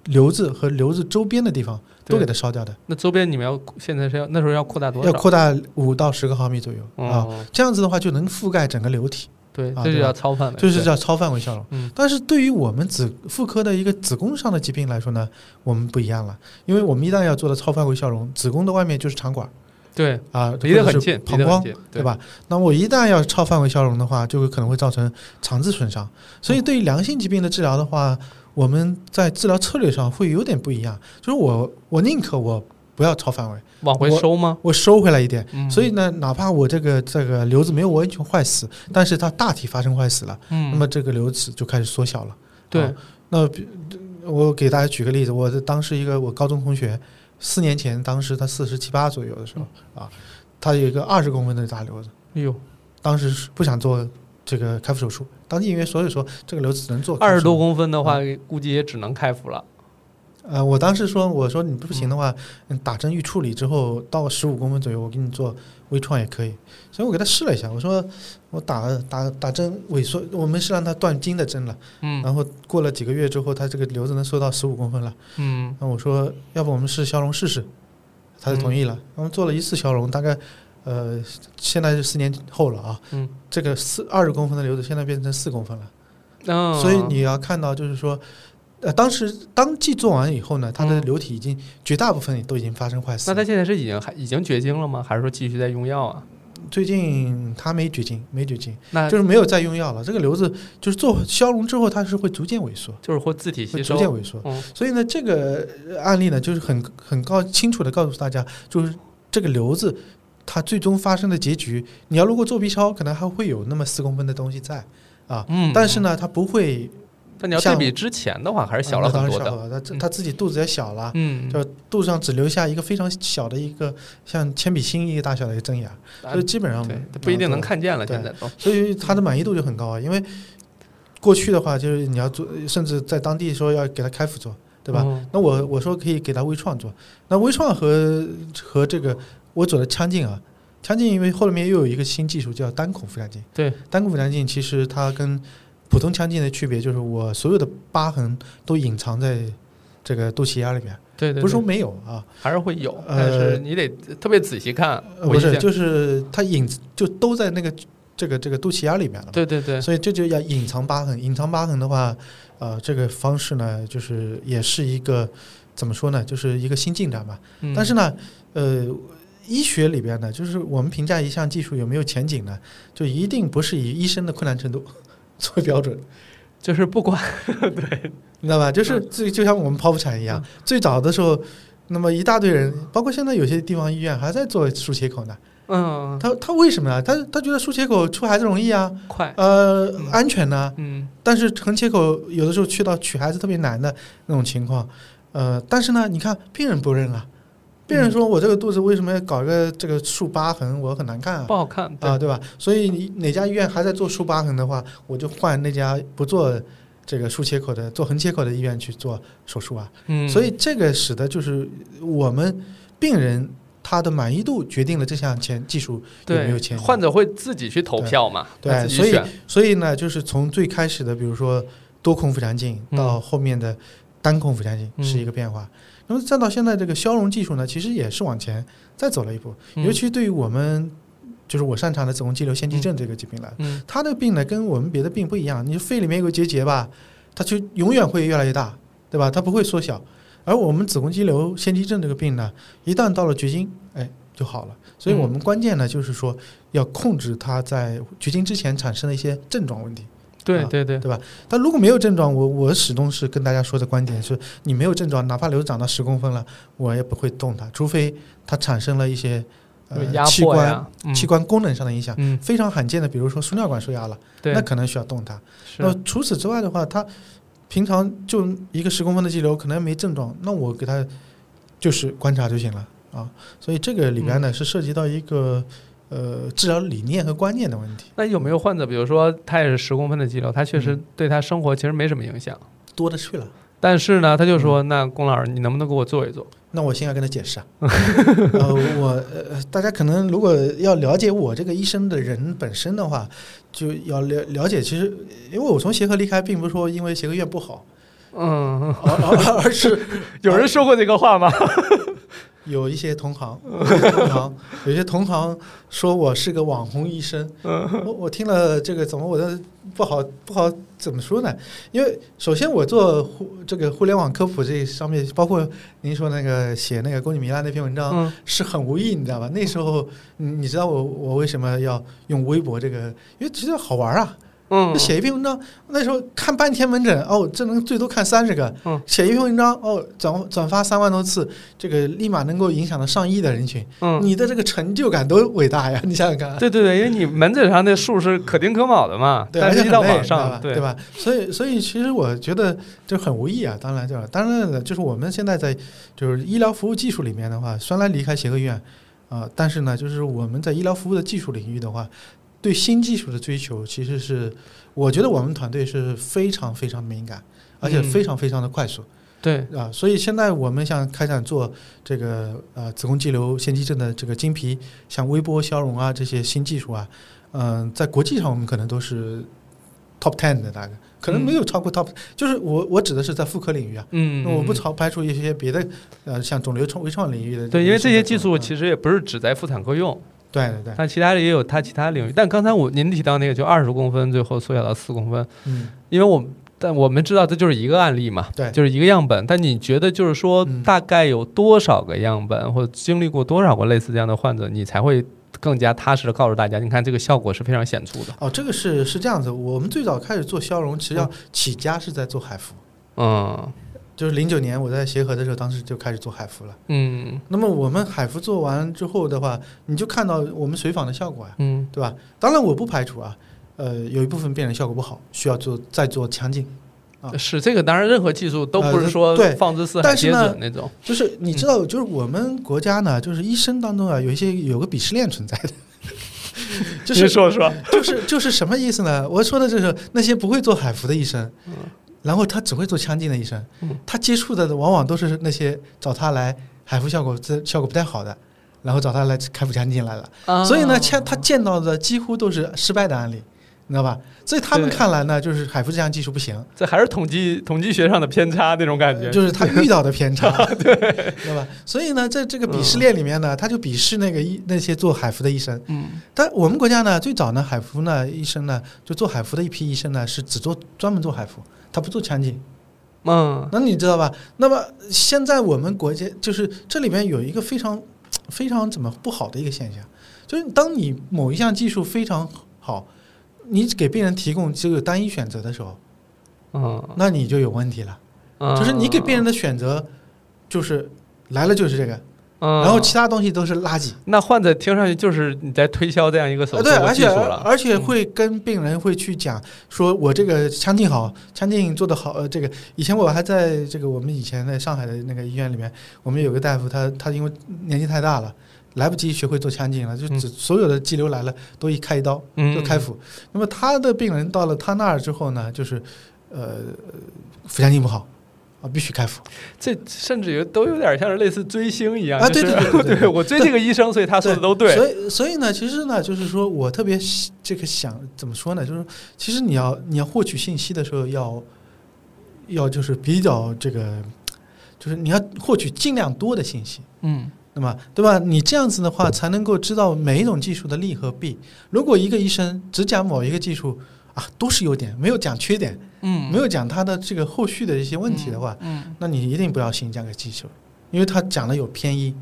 瘤子和瘤子周边的地方都给它烧掉的，那周边你们要现在是要那时候要扩大多少？要扩大五到十个毫米左右啊，哦，这样子的话就能覆盖整个瘤体。对，这就叫超范围，对就是叫超范围消融。嗯但是对于我们子妇科的一个子宫上的疾病来说呢，我们不一样了，因为我们一旦要做的超范围消融，子宫的外面就是肠管对，啊，离得或者是很近，膀胱对？吧？那我一旦要超范围消融的话，就会可能会造成肠子损伤。所以嗯对于良性疾病的治疗的话，我们在治疗策略上会有点不一样。就是我我宁可我不要超范围，往回收吗？我收回来一点。嗯，所以呢，哪怕我这个这个瘤子没有完全坏死，但是它大体发生坏死了，嗯，那么这个瘤子就开始缩小了。对啊，那比我给大家举个例子，我的当时一个我高中同学，四年前，当时他四十七八左右的时候啊，他有一个二十公分的大瘤子，哎呦，当时是不想做这个开腹手术，当时因为所以说这个瘤子只能做二十多公分的话，估计也只能开腹了。呃，我当时说，我说你不行的话，嗯，打针预处理之后到十五公分左右，我给你做微创也可以。所以我给他试了一下，我说我打打打针萎缩，我们是让他断筋的针了。嗯然后过了几个月之后，他这个瘤子能缩到十五公分了。嗯那我说，要不我们试消融试试？他就同意了。我们做了一次消融，大概呃，现在是四年后了啊。嗯这个四二十公分的瘤子现在变成四公分了。嗯，所以你要看到，就是说，呃，当时当剂做完以后呢，它的嗯瘤体已经绝大部分都已经发生坏死。那他现在是已经还已经绝经了吗？还是说继续在用药啊？最近他没绝经，没绝经，那就是没有再用药了。这个瘤子就是做消融之后，它是会逐渐萎缩，就是会自体吸收会逐。渐萎缩。嗯所以呢，这个呃案例呢，就是很很高清楚的告诉大家，就是这个瘤子它最终发生的结局，你要如果做 B 超，可能还会有那么四公分的东西在啊，嗯，但是呢，它不会但你要对比之前的话，还是小了很多的。然小了，他嗯他自己肚子也小了，嗯，就肚子上只留下一个非常小的一个像铅笔芯一个大小的一个针眼，啊所以基本上，不一定能啊看见了。现在都，所以他的满意度就很高啊。因为过去的话，就是你要做，甚至在当地说要给他开腹做，对吧？嗯？那我我说可以给他微创做，那微创和和这个我做的腔镜啊，腔镜因为后面又有一个新技术叫单孔腹腔镜，对，单孔腹腔镜其实它跟普通腔镜的区别就是我所有的疤痕都隐藏在这个肚脐眼里面，对对，不是说没有啊，还是会有，呃但是你得特别仔细看。呃不是，就是它隐就都在那个这个这个肚脐眼里面了。对对对，所以这就要隐藏疤痕。隐藏疤痕的话，呃，这个方式呢，就是也是一个怎么说呢，就是一个新进展吧。嗯但是呢，呃，医学里边呢，就是我们评价一项技术有没有前景呢，就一定不是以医生的困难程度作为标准。就是不管 [LAUGHS] 对你知道吧？就是嗯这就像我们剖腹产一样，最早的时候，那么一大堆人，包括现在有些地方医院还在做输切口呢。嗯他他为什么呢？他他觉得输切口出孩子容易啊，快，呃，安全呢、嗯但是横切口有的时候去到取孩子特别难的那种情况，呃，但是呢，你看病人不认啊，病人说我这个肚子为什么要搞一个这个竖疤痕，我很难看啊不，好看啊，对吧？所以你哪家医院还在做竖疤痕的话，我就换那家不做这个竖切口的，做横切口的医院去做手术啊。嗯，所以这个使得就是我们病人他的满意度决定了这项前技术有没有对前景。患者会自己去投票嘛，对所以所以呢，就是从最开始的，比如说多孔腹腔镜，嗯到后面的单孔腹腔镜嗯是一个变化。那么再到现在这个消融技术呢，其实也是往前再走了一步。嗯尤其对于我们就是我擅长的子宫肌瘤腺肌症这个疾病来，嗯它的病呢跟我们别的病不一样。你肺里面有个结节吧，它就永远会越来越大，对吧？它不会缩小。而我们子宫肌瘤腺肌症这个病呢，一旦到了绝经，哎，就好了。所以我们关键呢，就是说要控制它在绝经之前产生的一些症状问题。啊对对对吧，但如果没有症状，我我始终是跟大家说的观点是，你没有症状，哪怕瘤长到十公分了，我也不会动它，除非它产生了一些呃器官、嗯器官功能上的影响。嗯，非常罕见的，比如说输尿管受压了，那，可能需要动它。那除此之外的话，它平常就一个十公分的肌瘤，可能没症状，那我给它就是观察就行了啊。所以这个里边呢、是涉及到一个呃治疗理念和观念的问题。那有没有患者，比如说他也是十公分的肌瘤，他确实嗯对他生活其实没什么影响，多的去了。但是呢，他就嗯说，那龚老师，你能不能给我做一做？那我先要跟他解释啊，[LAUGHS] 呃，我呃，大家可能如果要了解我这个医生的人本身的话，就要了了解，其实因为我从协和离开，并不是说因为协和院不好，嗯，而而而是 [LAUGHS] 有人说过这个话吗？有一些同行，有一些同行，有些同行说我是个网红医生，我我听了这个怎么我的不好不好怎么说呢？因为首先我做互这个互联网科普这上面，包括您说那个写那个宫颈糜烂那篇文章，嗯是很无意，你知道吧？那时候你你知道我我为什么要用微博这个？因为其实好玩啊，嗯，写一篇文章，那时候看半天门诊，哦，这能最多看三十个，嗯写一篇文章，哦，转转发三万多次，这个立马能够影响到上亿的人群，嗯，你的这个成就感多伟大呀！你想想看。对对对，因为你门诊上那数是可丁可卯的嘛，对，但是一到网上，知道吧对吧？所以，所以其实我觉得就很无意啊。当然，就是当然了，就是我们现在在就是医疗服务技术里面的话，虽然离开协和医院啊、但是呢，就是我们在医疗服务的技术领域的话，对新技术的追求，其实是我觉得我们团队是非常非常敏感，而且嗯。非常非常的快速。对，啊，所以现在我们想开展做这个呃子宫肌瘤腺肌症的这个经皮，像微波消融啊这些新技术啊，嗯、在国际上我们可能都是 top ten 的大概，可能没有超过 top，、就是我我指的是在妇科领域啊，嗯，那我不嗯超排除一些别的呃像肿瘤创微创领域的对，因为这些技术其实也不是只在妇产科用，对对对，但其他的也有它其他领域。但刚才我您提到那个就二十公分，最后缩小到四公分，嗯，因为我但我们知道这就是一个案例嘛，对就是一个样本。但你觉得就是说嗯大概有多少个样本，或者经历过多少个类似这样的患者，你才会更加踏实的告诉大家，你看这个效果是非常显著的。哦，这个是是这样子，我们最早开始做消融，实际上起家是在做海服，嗯就是零九年我在协和的时候，当时就开始做海服了。嗯那么我们海服做完之后的话，你就看到我们随访的效果呀、嗯对吧？当然我不排除啊，呃，有一部分病人效果不好，需要做再做强镜。啊是这个，当然任何技术都不是呃说对放之四海皆但是呢准那种。就是你知道，就是我们国家呢，就是医生当中啊，有一些有个鄙视链存在的，[LAUGHS] 就是说说，就是就是什么意思呢？我说的就是那些不会做海服的医生，然后他只会做腔镜的医生嗯，他接触的往往都是那些找他来海服效果这效果不太好的，然后找他来开腹腔镜来了。啊所以呢，见他见到的几乎都是失败的案例，你知道吧？所以他们看来呢，就是海服这项技术不行，这还是统计统计学上的偏差那种感觉。就是他遇到的偏差，[LAUGHS] 对，知道吧？所以呢，在这个鄙视链里面呢，他就鄙视那个医那些做海服的医生。嗯但我们国家呢，最早呢，海服呢医生呢，就做海服的一批医生呢，是只做专门做海服，他不做场景。嗯那你知道吧？那么现在我们国家就是这里面有一个非常非常怎么不好的一个现象，就是当你某一项技术非常好，你给病人提供这个单一选择的时候，嗯，那你就有问题了。嗯就是你给病人的选择就是来了就是这个，嗯，然后其他东西都是垃圾。那患者听上去就是你在推销这样一个手术，对，术或而且技术了，而且会跟病人会去讲，说我这个腔镜好，腔镜做的好。呃，这个以前我还在这个我们以前在上海的那个医院里面，我们有个大夫，他他因为年纪太大了，来不及学会做腔镜了，就只所有的肌瘤来了都一开一刀嗯就开腹。那么他的病人到了他那儿之后呢，就是呃腹腔镜不好啊，必须开腹。这甚至于都有点像是类似追星一样啊对对对对我追这个医生，所以他说的都对。所以所以呢，其实呢，就是说我特别这个想怎么说呢？就是其实你要你要获取信息的时候要要就是比较这个，就是你要获取尽量多的信息。嗯那么，对吧？你这样子的话，才能够知道每一种技术的利和弊。如果一个医生只讲某一个技术啊，都是优点，没有讲缺点，嗯。没有讲他的这个后续的一些问题的话，嗯那你一定不要信这个技术，因为他讲的有偏移，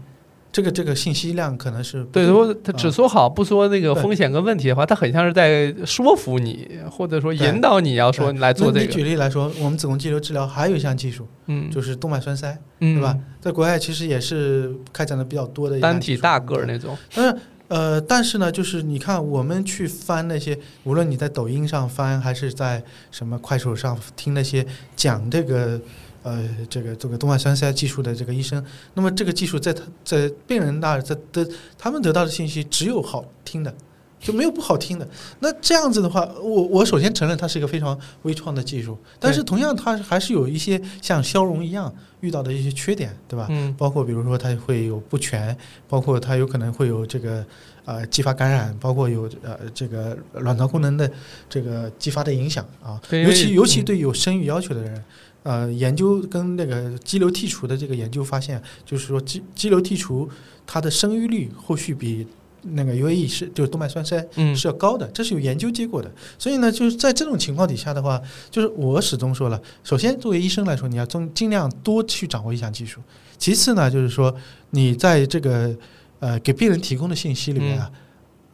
这个这个信息量可能是对，如果他只说好不说那个风险跟问题的话，他很像是在说服你，或者说引导你要说对来做这个，举例来说，我们子宫肌瘤治疗还有一项技术，嗯，就是动脉栓塞，嗯。对吧？？在国外其实也是开展的比较多的单体大个儿那种，但是呃，但是呢，就是你看我们去翻那些，无论你在抖音上翻，还是在什么快手上听那些讲这个呃这个这个动脉栓塞技术的这个医生，那么这个技术在他在病人那儿在的他们得到的信息只有好听的。就没有不好听的。那这样子的话，我我首先承认它是一个非常微创的技术，但是同样它还是有一些像消融一样遇到的一些缺点，对吧？嗯包括比如说它会有不全，包括它有可能会有这个呃继发感染，包括有呃这个卵巢功能的这个激发的影响啊。对尤其尤其嗯对有生育要求的人，呃，研究跟那个肌瘤剔除的这个研究发现，就是说肌肌瘤剔除它的生育率后续比那个 UAE 是就是动脉栓塞嗯是要高的，这是有研究结果的。所以呢，就是在这种情况底下的话，就是我始终说了，首先作为医生来说，你要尽尽量多去掌握一项技术。其次呢，就是说你在这个呃给病人提供的信息里面啊，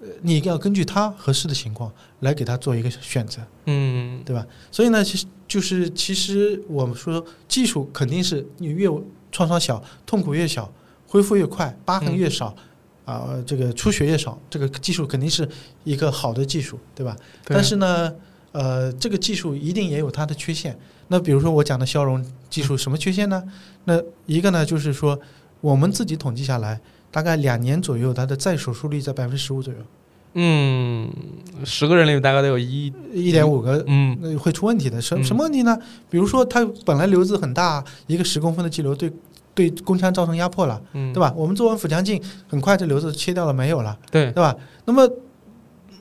呃你要根据他合适的情况来给他做一个选择，嗯对吧？所以呢，其实就是其实我们说技术肯定是你越创伤小，痛苦越小，恢复越快，疤痕越少。啊、这个出血越少，这个技术肯定是一个好的技术，对吧？对但是呢，呃，这个技术一定也有它的缺陷。那比如说我讲的消融技术，什么缺陷呢？那一个呢，就是说我们自己统计下来，大概两年左右，它的再手术率在百分之十五左右。嗯，十个人里面大概得有一，一点五个嗯会出问题的。什嗯什么问题呢？比如说，它本来瘤子很大，一个十公分的肌瘤对对宫腔造成压迫了，嗯，对吧？我们做完腹腔镜，很快这瘤子切掉了，没有了，对对吧？那么，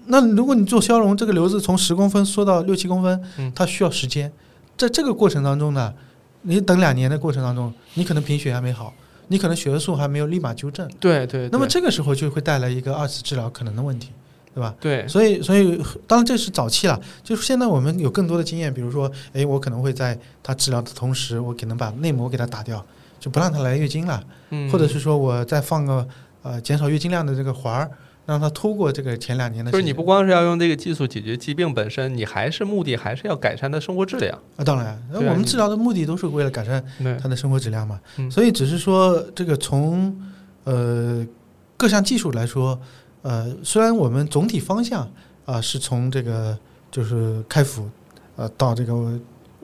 那如果你做消融，这个瘤子从十公分缩到六七公分嗯，它需要时间。在这个过程当中呢，你等两年的过程当中，你可能贫血还没好，你可能血色素还没有立马纠正，对对，对那么这个时候就会带来一个二次治疗可能的问题，对吧？对，所以，所以当然这是早期了，就是现在我们有更多的经验，比如说，哎，我可能会在他治疗的同时，我可能把内膜给他打掉，就不让她来月经了，嗯或者是说我再放个呃减少月经量的这个环儿，让他拖过这个前两年的。就是你不光是要用这个技术解决疾病本身，你还是目的还是要改善他生活质量。啊，当然，那啊我们治疗的目的都是为了改善对他的生活质量嘛，嗯所以只是说这个从呃各项技术来说，呃，虽然我们总体方向啊、是从这个就是开腹呃到这个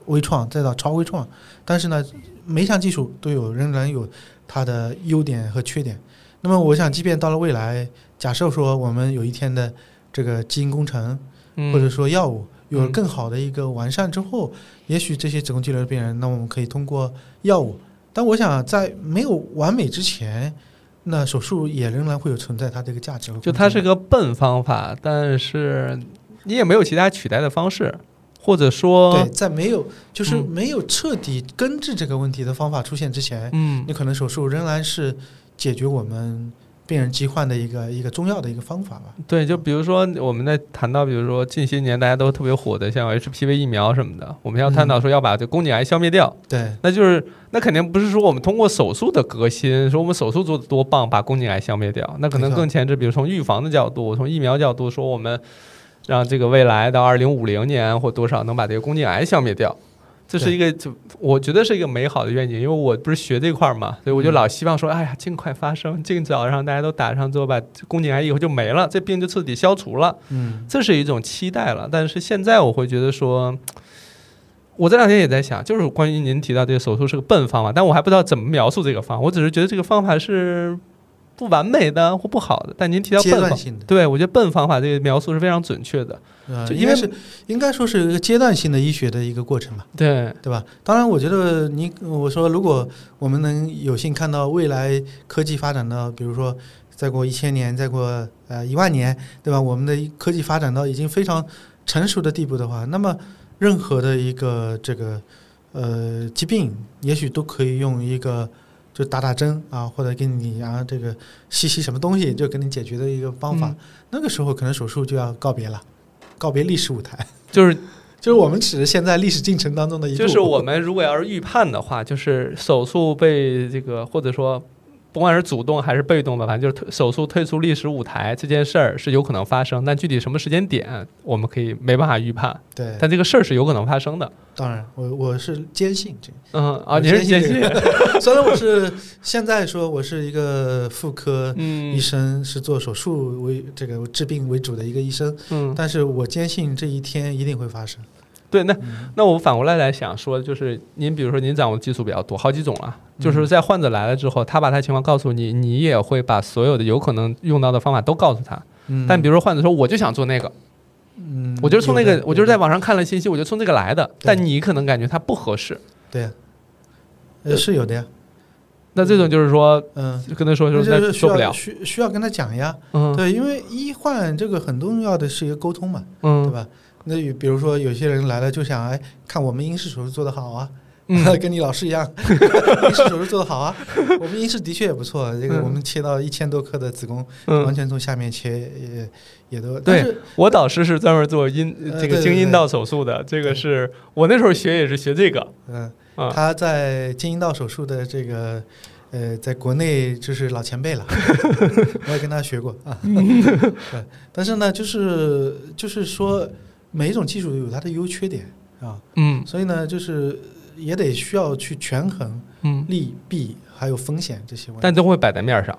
微创再到超微创，但是呢，每一项技术都有仍然有它的优点和缺点。那么我想，即便到了未来，假设说我们有一天的这个基因工程，嗯或者说药物有了嗯更好的一个完善之后，也许这些子宫肌瘤的病人，那我们可以通过药物。但我想在没有完美之前，那手术也仍然会有存在它这个价值和。就它是个笨方法，但是你也没有其他取代的方式，或者说对，，在没有就是嗯。没有彻底根治这个问题的方法出现之前，嗯。你可能手术仍然是解决我们病人疾患的一个一个重要的一个方法吧。对，就比如说我们在谈到，比如说近些年大家都特别火的像 HPV 疫苗什么的，我们要探讨说要把这宫颈癌消灭掉，对。那就是那肯定不是说我们通过手术的革新，说我们手术做的多棒，把宫颈癌消灭掉，那可能更前置，比如从预防的角度，从疫苗角度说我们让这个未来到二零五零年或多少能把这个宫颈癌消灭掉。这是一个，就我觉得是一个美好的愿景，因为我不是学这块儿嘛，所以我就嗯老希望说，哎呀，尽快发生，尽早让大家都打上之后，把宫颈癌以后就没了，这病就彻底消除了。嗯这是一种期待了。但是现在我会觉得说，我这两天也在想，就是关于您提到这个手术是个笨方法，但我还不知道怎么描述这个方法，我只是觉得这个方法是不完美的或不好的。但您提到阶笨方，段性的，对我觉得笨方法这个描述是非常准确的。呃，就因为应该是应该说是一个阶段性的医学的一个过程吧。对，对吧？当然，我觉得你我说，如果我们能有幸看到未来科技发展到，比如说再过一千年，再过呃一万年，对吧？我们的科技发展到已经非常成熟的地步的话，那么任何的一个这个呃疾病，也许都可以用一个就打打针啊，或者给你啊这个吸吸什么东西，就给你解决的一个方法。嗯那个时候可能手术就要告别了，告别历史舞台。[LAUGHS] 就是就是我们只是现在历史进程当中的一步。就是我们如果要是预判的话，就是手术被这个或者说。不管是主动还是被动的，反正就是手术退出历史舞台这件事儿是有可能发生，但具体什么时间点我们可以没办法预判，对，但这个事儿是有可能发生的。当然，我我是坚信这个。嗯啊，你是坚坚信信，[LAUGHS] 虽然我是现在说我是一个妇科嗯医生，是做手术为这个治病为主的一个医生，嗯，但是我坚信这一天一定会发生。对，那嗯那我反过来来想说，就是您比如说您掌握的技术比较多，好几种了，嗯就是在患者来了之后，他把他情况告诉你，你也会把所有的有可能用到的方法都告诉他。嗯但比如说患者说我就想做那个，嗯，我就是从那，个我就是在网上看了信息，我就从这个来的，但你可能感觉它不合适。对，呃是有的呀，那这种就是说，嗯，跟他说说那就是需要那做不了，需需要跟他讲呀，嗯对，因为医患这个很重要的是一个沟通嘛，嗯对嗯吧？那比如说有些人来了就想哎，看我们英式手术做得好啊，嗯 [LAUGHS] 跟你老师一样，[LAUGHS] 英式手术做得好啊。我们英式的确也不错，这个嗯我们切到一千多克的子宫，完嗯，全从下面切也也都。对我导师是专门做阴这个呃对对对经阴道手术的，这个是我那时候学也是学这个，嗯，啊他在经阴道手术的这个。呃，在国内就是老前辈了，[LAUGHS] 我也跟他学过啊。对，但是呢，就是就是说，每一种技术有它的优缺点啊，嗯所以呢，就是也得需要去权衡嗯，利弊还有风险这些问题。但都会摆在面上。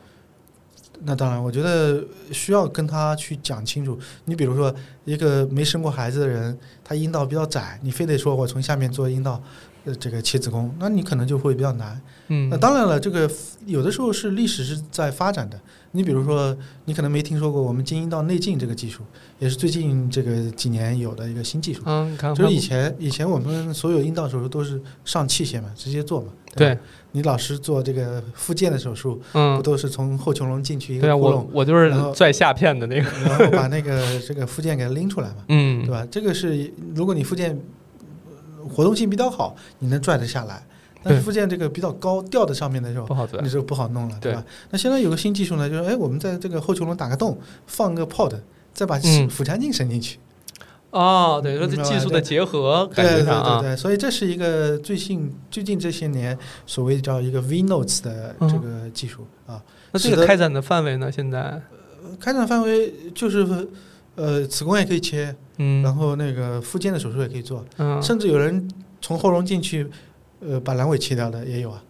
那当然，我觉得需要跟他去讲清楚。你比如说，一个没生过孩子的人，他阴道比较窄，你非得说我从下面做阴道，呃这个切子宫，那你可能就会比较难。嗯那当然了，这个有的时候是历史是在发展的。你比如说，你可能没听说过我们经阴道内镜这个技术，也是最近这个几年有的一个新技术。嗯，看就是以前以前我们所有阴道手术都是上器械嘛，直接做嘛。对吧，你老师做这个复健的手术，不嗯，都是从后穹窿进去一个窟窿，我我就是然后拽下片的那个，然后把那个这个附件给它拎出来嘛，[LAUGHS] 嗯，对吧？这个是如果你附件呃活动性比较好，你能拽得下来。但是附件这个比较高吊在上面的时候不，好拽你，就不好弄了，对吧？那现在有个新技术呢，就是哎，我们在这个后穹窿打个洞，放个 pod，再把嗯腹腔镜伸进去。哦，等于说这技术的结合，感对对对对，所以这是一个最近最近这些年所谓叫一个 V notes 的这个技术啊。那这个开展的范围呢？现在，呃开展范围就是呃，子宫也可以切，嗯，然后那个附件的手术也可以做，嗯，甚至有人从后容进去，呃，把阑尾切掉的也有啊。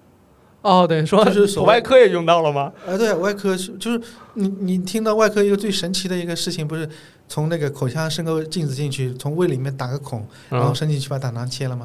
哦，等于说就是所谓外科也用到了吗？啊，对，外科是就是你你听到外科一个最神奇的一个事情，不是从那个口腔伸个镜子进去，从胃里面打个孔，然后嗯，伸进去把胆囊切了吗？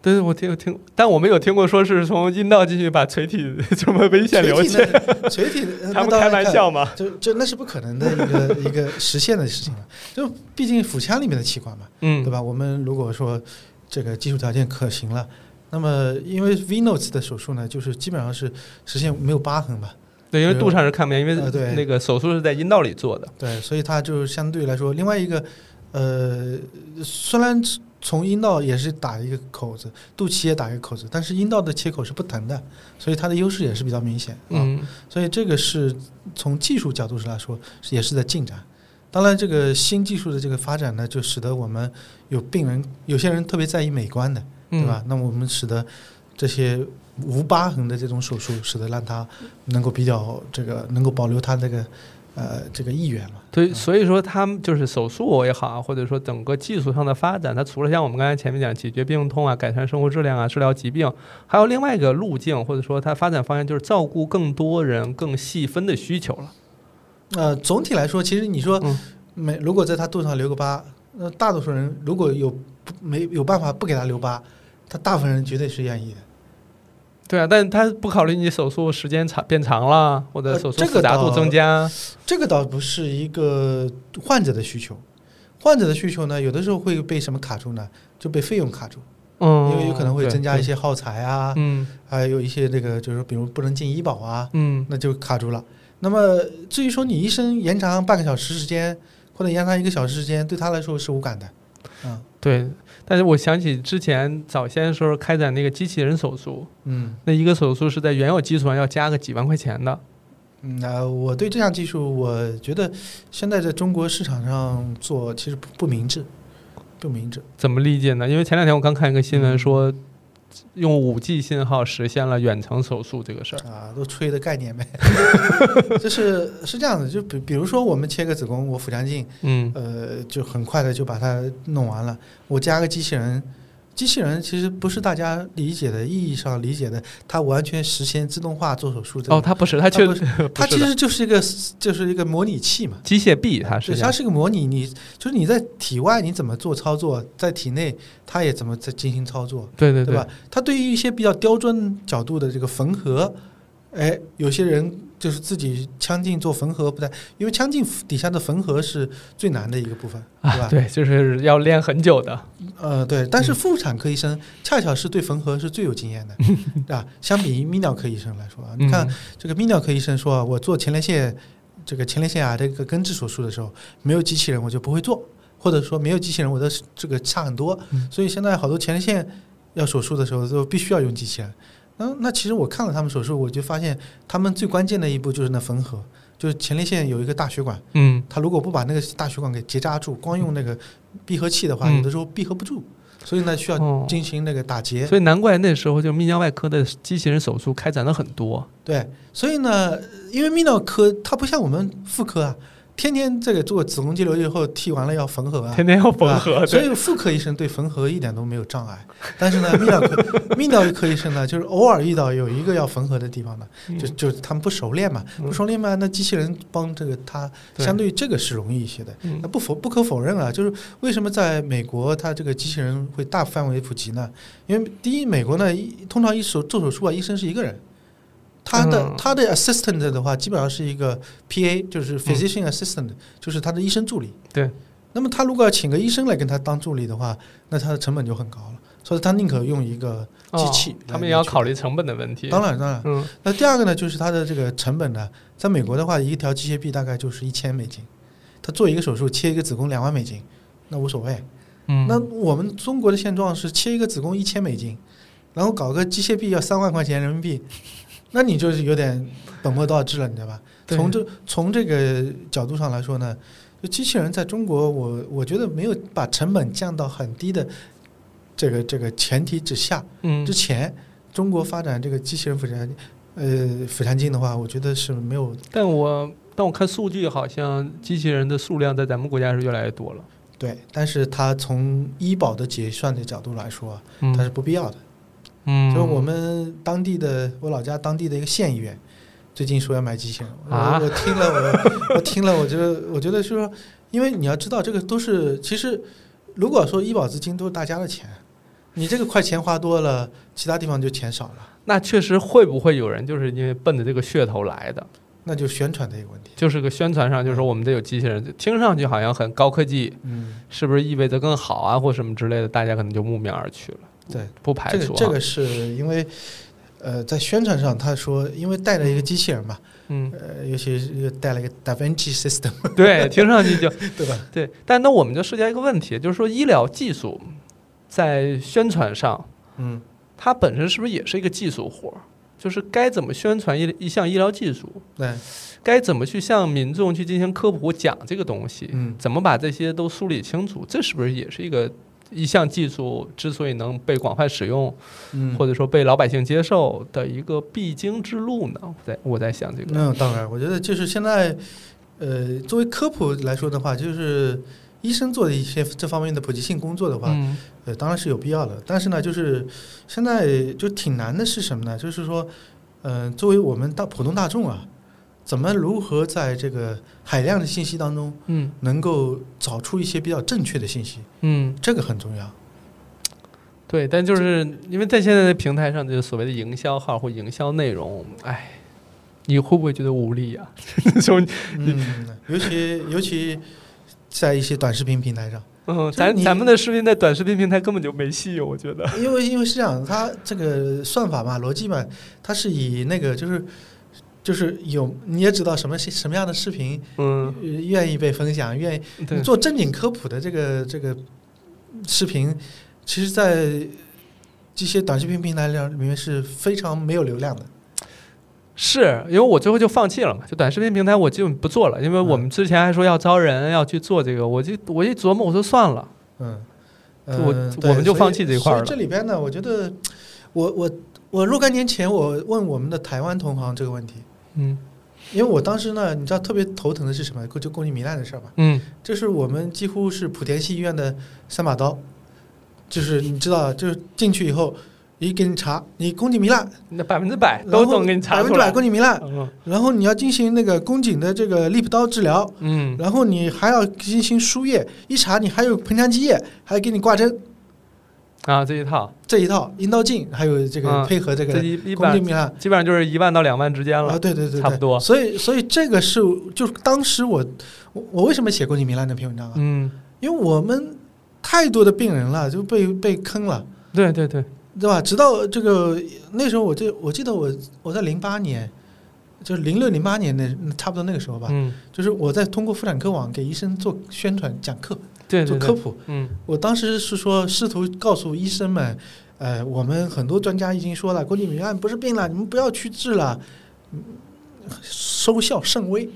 对，我听听，但我没有听过说是从阴道进去把垂体这么危险流垂体血，垂体，[LAUGHS] 呃他们开玩笑嘛？就就那是不可能的一个 [LAUGHS] 一个实现的事情了。就毕竟腹腔里面的器官嘛，嗯，对吧？我们如果说这个技术条件可行了，那么因为 V notes 的手术呢，就是基本上是实现没有疤痕吧，对，因为肚上是看不见，因呃对为那个手术是在阴道里做的。对，所以它就相对来说，另外一个呃，虽然从阴道也是打一个口子，肚脐也打一个口子，但是阴道的切口是不疼的，所以它的优势也是比较明显啊。嗯所以这个是从技术角度上来说，也是在进展。当然，这个新技术的这个发展呢，就使得我们有病人，有些人特别在意美观的，对吧？那我们使得这些无疤痕的这种手术，使得让他能够比较这个能够保留他这个呃这个意愿嘛。对，所以说他们就是手术也好，或者说整个技术上的发展，它除了像我们刚才前面讲解决病痛啊、改善生活质量啊、治疗疾病，还有另外一个路径，或者说它发展方向就是照顾更多人、更细分的需求了。呃，总体来说，其实你说嗯没，如果在他肚子上留个疤，那大多数人如果有没有办法不给他留疤，他大部分人绝对是愿意的。对啊，但他不考虑你手术时间长变长了，或者呃手术这个复杂度增加。这个倒不是一个患者的需求，患者的需求呢，有的时候会被什么卡住呢？就被费用卡住，嗯，因为有可能会增加一些耗材啊，嗯还有一些这个就是比如不能进医保啊，嗯那就卡住了。那么至于说你医生延长半个小时时间或者延长一个小时时间，对他来说是无感的。嗯对。但是我想起之前早先的时候开展那个机器人手术，嗯那一个手术是在原有基础上要加个几万块钱的。嗯，呃，我对这项技术，我觉得现在在中国市场上做其实不不明智，不明智。怎么理解呢？因为前两天我刚看一个新闻嗯说，用五 G 信号实现了远程手术这个事儿。啊，都吹的概念呗，[LAUGHS] 就是是这样的，就比比如说我们切个子宫，我腹腔镜，嗯。呃，就很快的就把它弄完了，我加个机器人，机器人其实不是大家理解的意义上理解的，它完全实现自动化做手术的哦，它不是，它确实 [LAUGHS] 它其实就是一个就是一个模拟器嘛。机械臂，它是对，它是个模拟，你就是你在体外你怎么做操作，在体内它也怎么在进行操作，对对对吧？它对于一些比较刁钻角度的这个缝合，哎，有些人就是自己腔镜做缝合不太，因为腔镜底下的缝合是最难的一个部分，对吧？啊，对，就是要练很久的。呃，对，但是嗯妇产科医生恰巧是对缝合是最有经验的，对 [LAUGHS] 吧？相比于泌尿科医生来说啊，你看嗯这个泌尿科医生说啊，我做前列腺这个前列腺癌的一个根治手术的时候，没有机器人我就不会做，或者说没有机器人我的这个差很多，嗯所以现在好多前列腺要手术的时候都必须要用机器人。那那其实我看了他们手术，我就发现他们最关键的一步就是那缝合，就是前列腺有一个大血管，嗯，他如果不把那个大血管给结扎住，光用那个闭合器的话，嗯有的时候闭合不住，所以呢需要哦进行那个打结。所以难怪那时候就泌尿外科的机器人手术开展了很多。对，所以呢，因为泌尿科它不像我们妇科啊，天天这个做子宫肌瘤以后剃完了要缝合啊，天天要缝合，所以妇科医生对缝合一点都没有障碍。但是呢，泌尿科泌尿科医生呢，就是偶尔遇到有一个要缝合的地方呢，就就他们不熟练嘛，不熟练嘛，那机器人帮这个他，相对于这个是容易一些的。那不否不可否认啊，就是为什么在美国它这个机器人会大范围普及呢？因为第一，美国呢通常一手做手术啊，医生是一个人。他的他的 assistant 的话，基本上是一个 PA，就是 physician assistant，就是他的医生助理。对。那么他如果要请个医生来跟他当助理的话，那他的成本就很高了。所以他宁可用一个机器。他们也要考虑成本的问题。当然，当然。嗯。那第二个呢，就是它的这个成本呢，在美国的话，一条机械臂大概就是一千美金。他做一个手术，切一个子宫两万美金，那无所谓。嗯。那我们中国的现状是切一个子宫一千美金，然后搞个机械臂要三万块钱人民币。那你就是有点本末倒置了，你知道吧？从这从这个角度上来说呢，就机器人在中国，我我觉得没有把成本降到很低的这个这个前提之下。嗯。之前中国发展这个机器人腹产呃腹产镜的话，我觉得是没有。但我但我看数据，好像机器人的数量在咱们国家是越来越多了。对，但是它从医保的结算的角度来说，它是不必要的。嗯，就我们当地的，我老家当地的一个县医院，最近说要买机器人，我我听了，我我听了，我觉得我觉得是说，因为你要知道，这个都是其实，如果说医保资金都是大家的钱，你这个块钱花多了，其他地方就钱少了。那确实会不会有人就是因为奔着这个噱头来的？那就宣传的一个问题，就是个宣传上，就是说我们这有机器人，听上去好像很高科技，嗯，是不是意味着更好啊，或什么之类的，大家可能就慕名而去了。对，不排除这个是因为，呃，在宣传上他说，因为带了一个机器人嘛，嗯，呃，尤其是带了一个 Da Vinci System，[LAUGHS] 对，听上去就 [LAUGHS] 对吧？对，但那我们就涉及到一个问题，就是说医疗技术在宣传上，嗯，它本身是不是也是一个技术活儿？就是该怎么宣传一一项医疗技术？对，该怎么去向民众去进行科普讲这个东西？嗯，怎么把这些都梳理清楚？这是不是也是一个？一项技术之所以能被广泛使用，或者说被老百姓接受的一个必经之路呢？我在我在想这个。那当然，我觉得就是现在，呃，作为科普来说的话，就是医生做的一些这方面的普及性工作的话，呃，当然是有必要的。但是呢，就是现在就挺难的是什么呢？就是说，嗯，作为我们大普通大众啊。怎么如何在这个海量的信息当中，嗯，能够找出一些比较正确的信息，嗯，这个很重要。对，但就是因为在现在的平台上，这个所谓的营销号或营销内容，哎，你会不会觉得无力啊？[LAUGHS] 说，嗯，尤其尤其在一些短视频平台上，嗯，咱咱们的视频在短视频平台根本就没戏，我觉得。因为因为是这样，它这个算法嘛，逻辑嘛，它是以那个就是。就是有你也知道什么什么样的视频，嗯，愿意被分享，愿意做正经科普的这个这个视频，其实，在这些短视频平台里面是非常没有流量的。是因为我最后就放弃了嘛，就短视频平台我就不做了，因为我们之前还说要招人要去做这个，我就我一琢磨，我说算了，嗯，我我们就放弃这一块了。这里边呢，我觉得我我我若干年前我问我们的台湾同行这个问题。嗯，因为我当时呢，你知道特别头疼的是什么？就宫颈糜烂的事儿吧。嗯，这是我们几乎是莆田系医院的三把刀，就是你知道，就是进去以后，一给你查，你宫颈糜烂，那百分之百都能给你查百分之百宫颈糜烂，然后你要进行那个宫颈的这个利普刀治疗，嗯，然后你还要进行输液，一查你还有盆腔积液，还给你挂针。啊，这一套，这一套阴道镜，还有这个配合这个宫颈糜烂，基本上就是一万到两万之间了。啊，对对对，差不多。所以，所以这个是，就是当时我，我我为什么写宫颈糜烂那篇文章啊？嗯，因为我们太多的病人了，就被被坑了。对对对，对吧？直到这个那时候，我就我记得我我在零八年，就是零六零八年那差不多那个时候吧。嗯，就是我在通过妇产科网给医生做宣传讲课。对做科普，嗯，我当时是说试图告诉医生们，呃，我们很多专家已经说了，宫颈糜烂不是病了，你们不要去治了，收效甚微。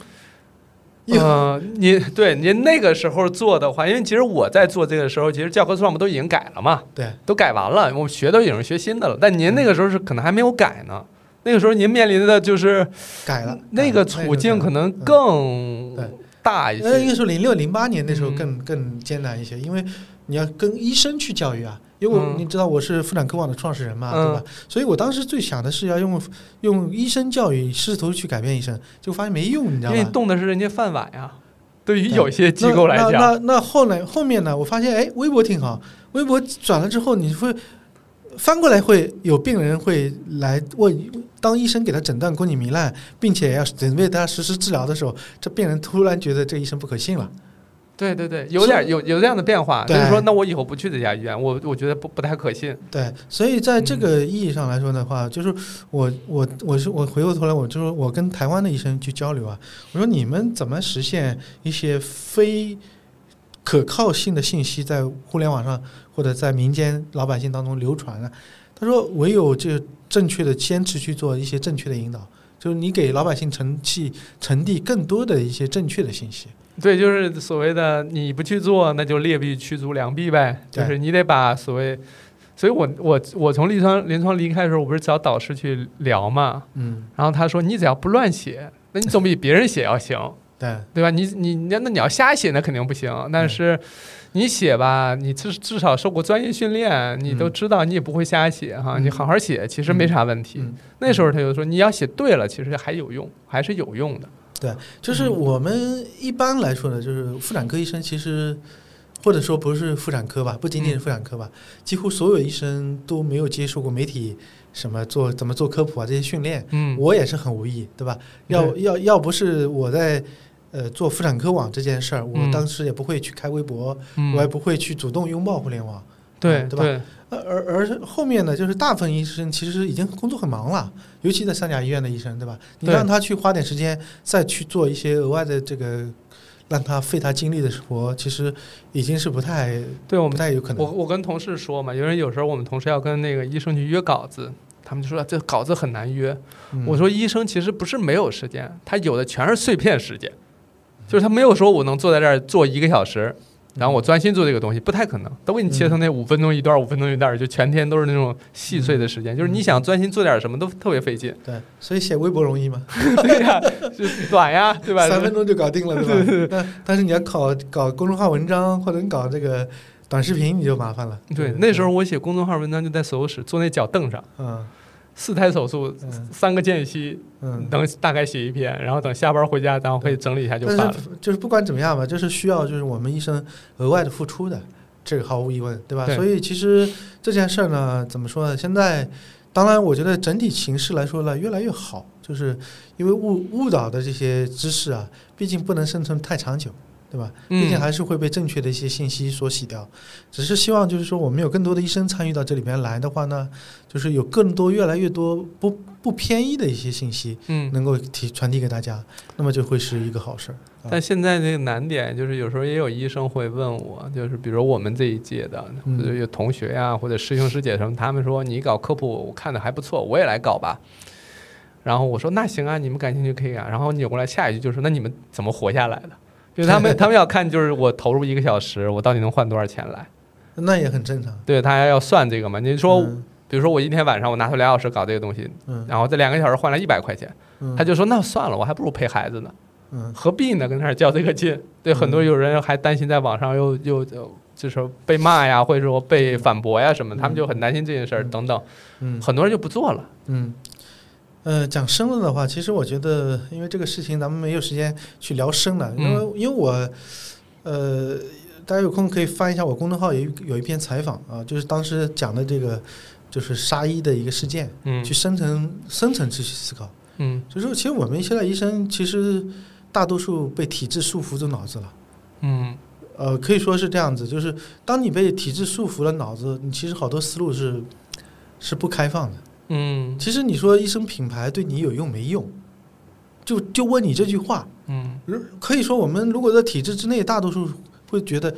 嗯，您对您那个时候做的话，因为其实我在做这个时候，其实教科书上不都已经改了嘛？对，都改完了，我们学都已经学新的了。但您那个时候是可能还没有改呢，那个时候您面临的就是改了那个处境可能更。大一那，应该些。说零六零八年那时候嗯更、更艰难一些，因为你要跟医生去教育啊。因为你知道我是妇产科网的创始人嘛，嗯对吧？所以我当时最想的是要用用医生教育，试图去改变医生，结果发现没用，你知道因为？动的是人家饭碗呀。对于对有些机构来讲，那那后来后面呢？我发现哎，微博挺好，微博转了之后，你会翻过来会有病人会来问，当医生给他诊断宫颈糜烂，并且要准备他实施治疗的时候，这病人突然觉得这医生不可信了。对对对，有点有有这样的变化，就是说，那我以后不去这家医院，我我觉得不不太可信。对，所以在这个意义上来说的话，就是我我我是我回过头来，我就说我跟台湾的医生去交流啊，我说你们怎么实现一些非可靠性的信息在互联网上或者在民间老百姓当中流传了？他说唯有就正确的坚持去做一些正确的引导，就是你给老百姓传递传递更多的一些正确的信息。对，就是所谓的你不去做，那就劣币驱逐良币呗。就是你得把所谓，所以我我我从临床临床离开的时候，我不是找导师去聊嘛，嗯，然后他说你只要不乱写，那你总比别人写要行，对，对吧？你你那那你要瞎写那肯定不行，但是你写吧，你至至少受过专业训练，你都嗯知道，你也不会瞎写哈，嗯你好好写，其实没啥问题。嗯。那时候他就说你要写对了，其实还有用，还是有用的。对就是嗯我们一般来说呢，就是妇产科医生其实，或者说不是妇产科吧，不仅仅是妇产科吧，几乎所有医生都没有接受过媒体什么做怎么做科普啊这些训练。嗯，我也是很无意，对吧？要要要不是我在呃做妇产科网这件事儿，我嗯当时也不会去开微博，嗯我也不会去主动拥抱互联网。对对吧对，而而而后面呢，就是大部分医生其实已经工作很忙了，尤其在三甲医院的医生，对吧？你让他去花点时间再去做一些额外的这个，让他费他精力的活，其实已经是不太对我们不太有可能。我我跟同事说嘛，因为有时候我们同事要跟那个医生去约稿子，他们就说这稿子很难约。嗯我说医生其实不是没有时间，他有的全是碎片时间，就是他没有说我能坐在这儿坐一个小时，然后我专心做这个东西，不太可能，都给你切成那五分钟一段，五分钟一段，就全天都是那种细碎的时间，就是你想专心做点什么都特别费劲。对，所以写微博容易吗？[LAUGHS] 对呀，就短呀，对吧？三分钟就搞定了，对吧？但但是你要搞搞公众号文章或者你搞这个短视频，你就麻烦了。对，那时候我写公众号文章就在手术室坐那脚凳上，嗯四台手术，嗯三个间隙，嗯，等大概写一篇，然后等下班回家，然后可以整理一下就发了。是就是不管怎么样吧，这是需要就是我们医生额外的付出的，这个毫无疑问，对吧？对所以其实这件事儿呢，怎么说呢？现在当然，我觉得整体形势来说呢，越来越好，就是因为误误导的这些知识啊，毕竟不能生存太长久。对吧？毕竟嗯，还是会被正确的一些信息所洗掉。只是希望就是说，我们有更多的医生参与到这里边来的话呢，就是有更多、越来越多不不偏移的一些信息嗯，能够提传递给大家，那么就会是一个好事儿。啊但现在这个难点就是，有时候也有医生会问我，就是比如我们这一届的，嗯或者有同学呀、或者师兄师姐什么，他们说你搞科普，我看的还不错，我也来搞吧。然后我说那行啊，你们感兴趣可以啊。然后扭过来下一句就是那你们怎么活下来的？[LAUGHS] 就是他们他们要看就是我投入一个小时，我到底能换多少钱来？那也很正常。对，他要算这个嘛。你说，嗯比如说我一天晚上我拿出俩小时搞这个东西，嗯然后这两个小时换来一百块钱，嗯，他就说那算了，我还不如陪孩子呢。嗯何必呢？跟那儿较这个劲？对，很多有人还担心在网上又又又就是被骂呀，或者说被反驳呀什么，他们就很担心这件事儿嗯等等，嗯很多人就不做了。嗯。呃，讲深了的话，其实我觉得，因为这个事情咱们没有时间去聊深了，因为、嗯因为我，呃，大家有空可以翻一下我公众号有有一篇采访啊，就是当时讲的这个就是杀医的一个事件，嗯去深层深层次去思考。嗯就是其实我们现在医生其实大多数被体制束缚住脑子了。嗯呃，可以说是这样子，就是当你被体制束缚了脑子，你其实好多思路是是不开放的。嗯其实你说医生品牌对你有用没用？就就问你这句话，嗯如可以说我们如果在体制之内，大多数会觉得，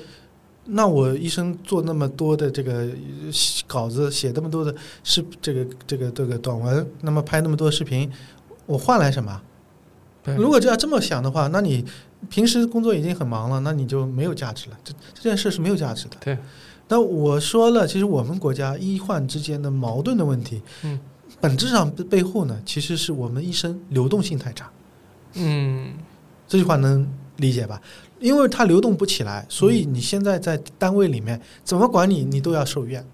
那我医生做那么多的这个呃稿子，写那么多的视这个这个这个短文，那么拍那么多视频，我换来什么？对如果这样这么想的话，那你平时工作已经很忙了，那你就没有价值了。这这件事是没有价值的。对。那我说了，其实我们国家医患之间的矛盾的问题，嗯，本质上背后呢，其实是我们医生流动性太差。嗯这句话能理解吧？因为它流动不起来，所以你现在在单位里面怎么管理，你都要受怨，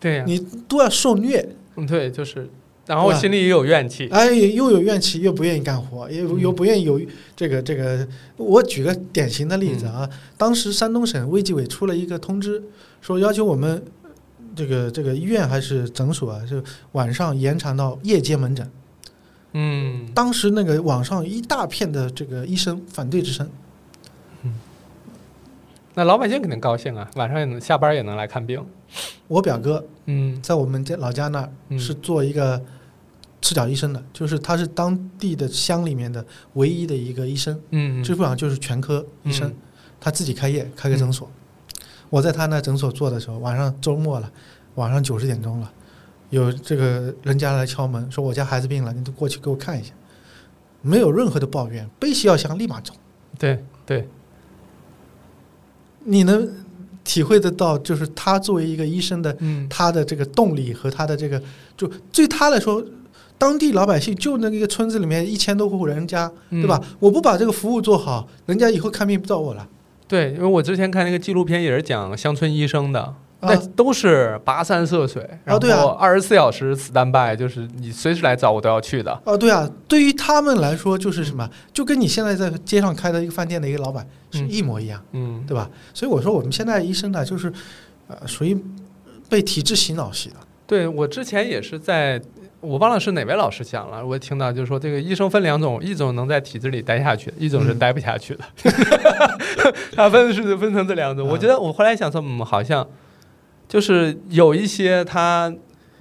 对呀、你都要受虐。嗯，对，就是，然后心里也有怨气。哎，又有怨气，又不愿意干活，又嗯又不愿意有这个这个。我举个典型的例子啊，当时山东省卫计委出了一个通知，说要求我们这个这个医院还是诊所啊，就晚上延长到夜间门诊。嗯，当时那个网上一大片的这个医生反对之声，嗯那老百姓肯定高兴啊，晚上也能下班也能来看病。我表哥嗯在我们家老家那儿嗯是做一个赤脚医生的，就是他是当地的乡里面的唯一的一个医生，嗯，基本上就是全科医生。嗯他自己开业开个诊所。我在他那诊所做的时候，晚上周末了，晚上九十点钟了，有这个人家来敲门，说我家孩子病了，你都过去给我看一下。没有任何的抱怨，背起药箱立马走。对对，你能体会得到，就是他作为一个医生的嗯他的这个动力和他的这个，就对他来说，当地老百姓就那个村子里面一千多户人家，对吧？？我不把这个服务做好，人家以后看病不找我了。对，因为我之前看那个纪录片也是讲乡村医生的，啊那都是跋山涉水，然后二十四小时 stand by，就是你随时来找我都要去的。哦，对啊，对于他们来说就是什么，就跟你现在在街上开的一个饭店的一个老板是嗯一模一样，嗯，对吧？所以我说我们现在医生呢，就是呃属于被体制洗脑洗的。对我之前也是在，我忘了是哪位老师讲了，我听到就是说这个医生分两种，一种能在体制里待下去，一种是嗯待不下去的。[LAUGHS] 他分是分成这两种。啊我觉得我后来想说，嗯，好像就是有一些他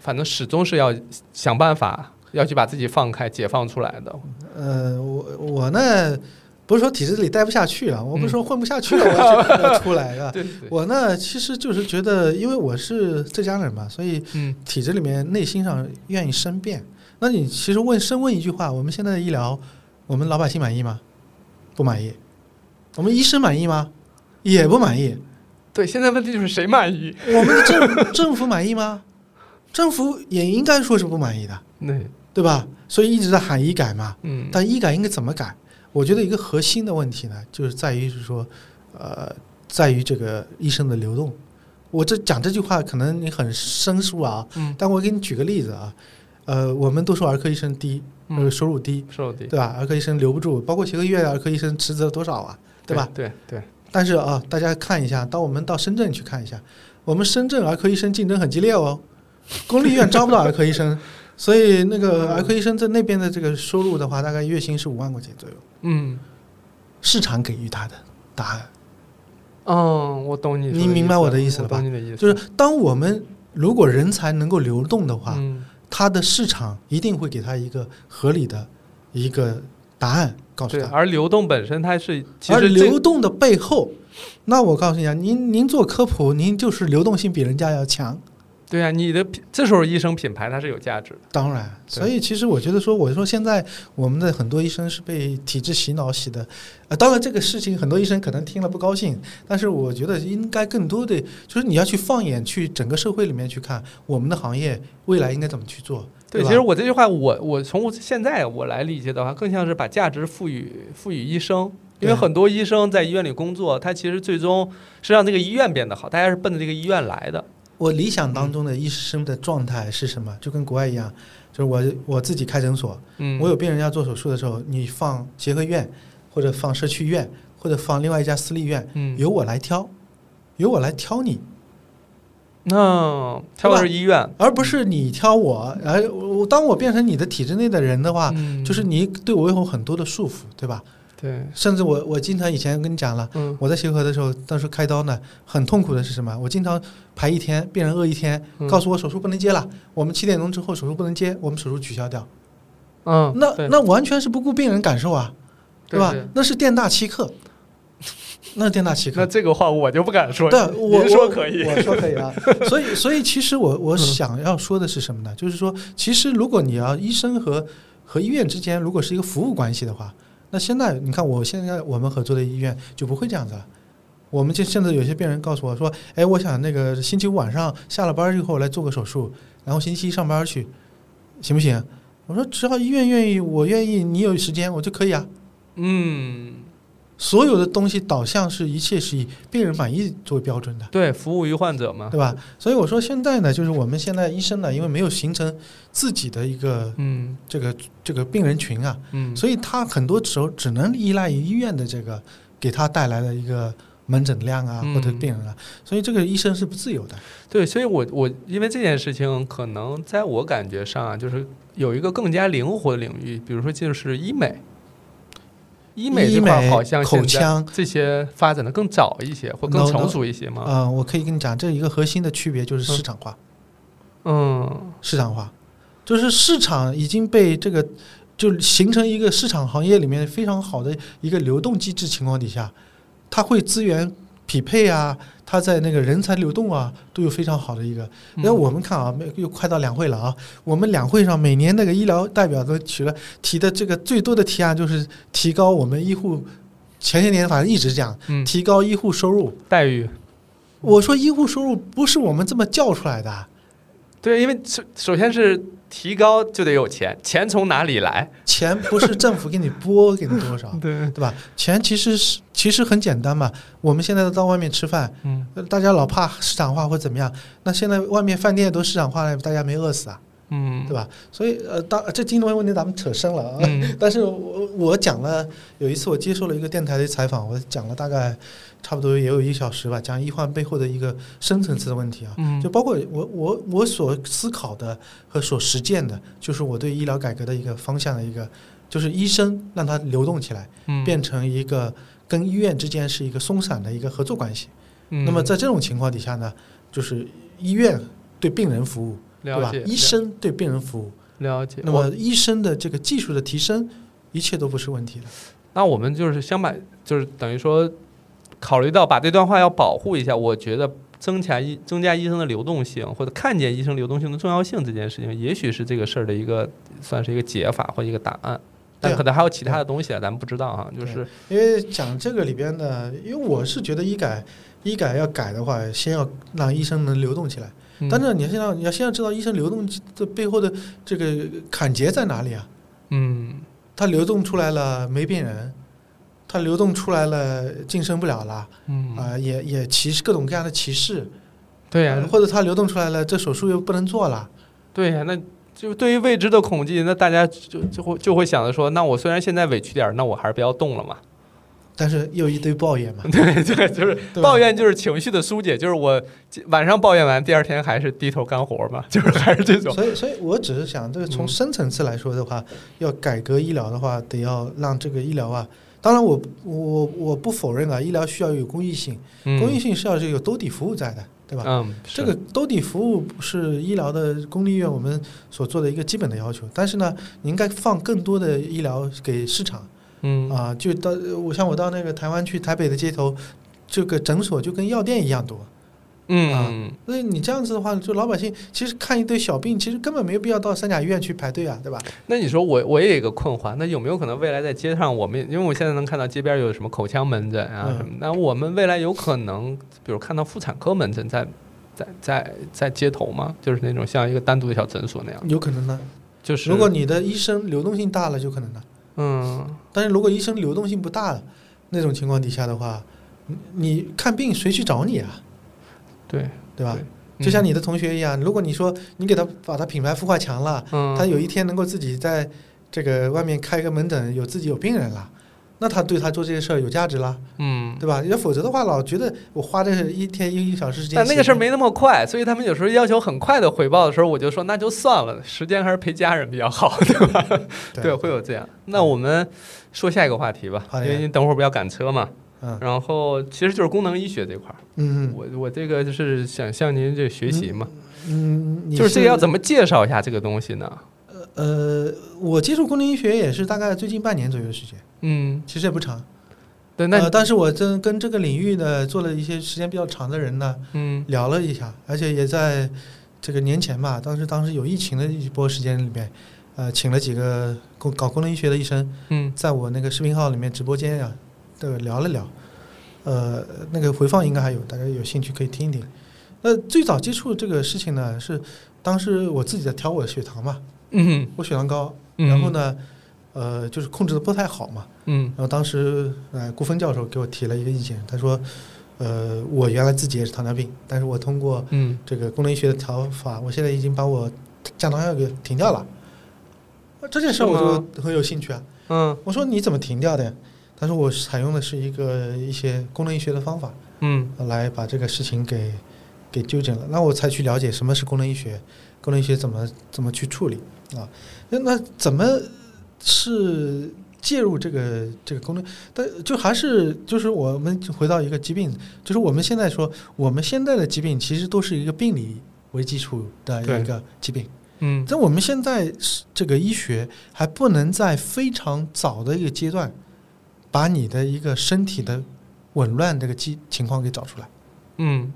反正始终是要想办法要去把自己放开、解放出来的。呃，我我呢不是说体制里待不下去啊，[LAUGHS] 我不是嗯说混不下去了，我要要出来啊。[LAUGHS] 对对，我呢其实就是觉得，因为我是浙江人嘛，所以嗯体制里面内心上愿意申辩。那你其实问深问一句话：我们现在的医疗，我们老百姓满意吗？不满意。我们医生满意吗？也不满意。对，现在问题就是谁满意？我们的政 [LAUGHS] 政府满意吗？政府也应该说是不满意的，[LAUGHS] 对，对吧？所以一直在喊医改嘛。嗯，但医改应该怎么改？我觉得一个核心的问题呢，就是在于是说，呃，在于这个医生的流动。我这讲这句话可能你很生疏啊，嗯但我给你举个例子啊，呃，我们都说儿科医生低，呃，嗯，收入低，收入低，对吧？儿科医生留不住，包括协和医院的儿科医生辞职了多少啊，对吧？？对对，但是啊，大家看一下，当我们到深圳去看一下，我们深圳儿科医生竞争很激烈哦，公立医院招不到儿科医生，所以那个儿科医生在那边的这个收入的话，大概月薪是五万块钱左右，嗯。市场给予他的答案。嗯，我懂你你明白我的意思了吧？就是，当我们如果人才能够流动的话，嗯。它的市场一定会给他一个合理的一个答案，告诉对，他。而流动本身它是其而实这流动的背后，那我告诉你啊，您您做科普，您就是流动性比人家要强。对啊，你的这时候医生品牌它是有价值的。当然，所以其实我觉得说，我说现在我们的很多医生是被体制洗脑洗的，呃，当然这个事情很多医生可能听了不高兴，但是我觉得应该更多的就是你要去放眼去整个社会里面去看我们的行业未来应该怎么去做。对，吧其实我这句话，我我从现在我来理解的话，更像是把价值赋予赋予医生，因为很多医生在医院里工作，他其实最终是让这个医院变得好，大家是奔着这个医院来的。我理想当中的医生的状态是什么？就跟国外一样，就是我我自己开诊所，嗯，我有病人要做手术的时候，你放协和医院或者放社区医院或者放另外一家私立医院，嗯，由我来挑，由我来挑你。那挑的是医院，而不是你挑我，而我当我变成你的体制内的人的话，嗯，就是你对我有很多的束缚，对吧？对，甚至我我经常以前跟你讲了，嗯。我在协和的时候，当时开刀呢，很痛苦的是什么？我经常排一天，病人饿一天，嗯。告诉我手术不能接了，我们七点钟之后手术不能接，我们手术取消掉。嗯，那那完全是不顾病人感受啊，吧对对？那是店大欺客，那是店大欺客那。这个话我就不敢说，对，我您说可以，我说可以啊。[LAUGHS] 所以，所以其实我我嗯想要说的是什么呢？就是说，其实如果你要医生和和医院之间如果是一个服务关系的话，那现在你看，我现在我们合作的医院就不会这样子了。我们就现在有些病人告诉我说：“哎，我想那个星期五晚上下了班以后来做个手术，然后星期一上班去，行不行？”我说：“只要医院愿意，我愿意，你有时间我就可以啊。嗯，”所有的东西导向是一切是以病人满意作为标准的。对，服务于患者嘛。对吧？所以我说现在呢，就是我们现在医生呢，因为没有形成自己的一个嗯这个这个病人群啊，嗯，所以他很多时候只能依赖于医院的这个给他带来的一个门诊量啊，嗯或者病人啊，所以这个医生是不自由的。对，所以我我因为这件事情，可能在我感觉上啊，就是有一个更加灵活的领域，比如说就是医美。医美医这块好像口腔这些发展的更早一些，或更成熟一些吗？啊、我可以跟你讲，这一个核心的区别就是市场化。嗯市场化，就是市场已经被这个就形成一个市场行业里面非常好的一个流动机制情况底下，它会资源匹配啊，它在那个人才流动啊都有非常好的一个。嗯那我们看啊，又快到两会了啊，我们两会上每年那个医疗代表都提了提的这个最多的提案就是提高我们医护。前些年反正一直讲嗯，提高医护收入。待遇我说医护收入不是我们这么叫出来的，对，因为首首先是提高就得有钱，钱从哪里来？钱不是政府给你拨给你多少，[LAUGHS] 对，对吧？钱其实是其实很简单嘛。我们现在都到外面吃饭，嗯呃大家老怕市场化或怎么样，那现在外面饭店都市场化了，大家没饿死啊，嗯，对吧？所以呃，当这金融问题咱们扯深了啊。嗯 [LAUGHS] 但是我我讲了，有一次我接受了一个电台的采访，我讲了大概差不多也有一小时吧，讲医患背后的一个深层次的问题啊。嗯就包括我我我所思考的和所实践的，就是我对医疗改革的一个方向的一个，就是医生让它流动起来，嗯变成一个跟医院之间是一个松散的一个合作关系。嗯那么在这种情况底下呢，就是医院对病人服务，对吧了解？医生对病人服务，了解。那我么医生的这个技术的提升，一切都不是问题的。那我们就是想把，就是等于说，考虑到把这段话要保护一下，我觉得增强医增加医生的流动性，或者看见医生流动性的重要性这件事情，也许是这个事儿的一个算是一个解法或一个答案。但可能还有其他的东西啊，咱们不知道啊。就是因为讲这个里边的，因为我是觉得医改医改要改的话，先要让医生能流动起来。嗯。但是你现在你要先要知道医生流动的背后的这个坎结在哪里啊？嗯。他流动出来了没病人，他流动出来了晋升不了了嗯。啊、也也歧视各种各样的歧视，对呀、呃或者他流动出来了这手术又不能做了，对呀、那就对于未知的恐惧，那大家就就会就会想着说，那我虽然现在委屈点儿，那我还是不要动了嘛。但是又一堆抱怨嘛，[LAUGHS] 对对，就是抱怨就是情绪的疏解，就是我晚上抱怨完，第二天还是低头干活嘛，[LAUGHS] 就是还是这种。所以所以我只是想，这个从嗯深层次来说的话，要改革医疗的话，得要让这个医疗啊。当然我，我我不否认啊，医疗需要有公益性，公益嗯性是要有兜底服务在的，对吧？嗯，这个兜底服务是医疗的公立医院我们所做的一个基本的要求，但是呢，你应该放更多的医疗给市场嗯啊，就到我像我到那个台湾去台北的街头，这个诊所就跟药店一样多，嗯所以你这样子的话，就老百姓其实看一堆小病，其实根本没有必要到三甲医院去排队啊，对吧？那你说我我也有一个困惑，那有没有可能未来在街上，我们因为我现在能看到街边有什么口腔门诊啊嗯什么，那我们未来有可能，比如看到妇产科门诊在在在在街头吗？就是那种像一个单独的小诊所那样，有可能呢。就是如果你的医生流动性大了，就可能的。嗯但是如果医生流动性不大，那种情况底下的话，你你看病谁去找你啊？对对吧？对就像你的同学一样，如果你说你给他把他品牌孵化强了，嗯他有一天能够自己在这个外面开一个门诊，有自己有病人了，那他对他做这些事儿有价值了，嗯。对吧？要否则的话，老觉得我花这一天一个小时时间，但那个事儿没那么快，所以他们有时候要求很快的回报的时候，我就说那就算了，时间还是陪家人比较好，对吧？[LAUGHS] 对，会有这样。那我们说下一个话题吧，因为你等会儿不要赶车嘛。嗯然后其实就是功能医学这块儿，嗯我我这个就是想向您这学习嘛，嗯，你就是这个要怎？么介绍一下这个东西呢？呃，我接触功能医学也是大概最近半年左右的时间，嗯，其实也不长。对，那、呃，但是我真跟这个领域呢做了一些时间比较长的人呢嗯聊了一下，而且也在这个年前吧，当时当时有疫情的一波时间里面，呃，请了几个功搞功能医学的医生，嗯在我那个视频号里面直播间呀、的聊了聊，呃，那个回放应该还有，大家有兴趣可以听一听。那最早接触这个事情呢，是当时我自己在调我的血糖嘛，嗯我血糖高，嗯，然后呢，呃，就是控制的不太好嘛，嗯然后当时呃顾峰教授给我提了一个意见，他说，呃我原来自己也是糖尿病，但是我通过嗯这个功能医学的调法，我现在已经把我降糖药给停掉了。呃这件事儿我就很有兴趣啊。嗯我说你怎么停掉的呀？他说我采用的是一个一些功能医学的方法嗯来把这个事情给给纠正了。那我才去了解什么是功能医学，功能医学怎么怎么去处理啊？那那怎么是介入这个这个功能？但就还是就是我们回到一个疾病，就是我们现在说我们现在的疾病其实都是一个病理为基础的一个疾病。嗯在我们现在是这个医学还不能在非常早的一个阶段，把你的一个身体的紊乱这个基情况给找出来。嗯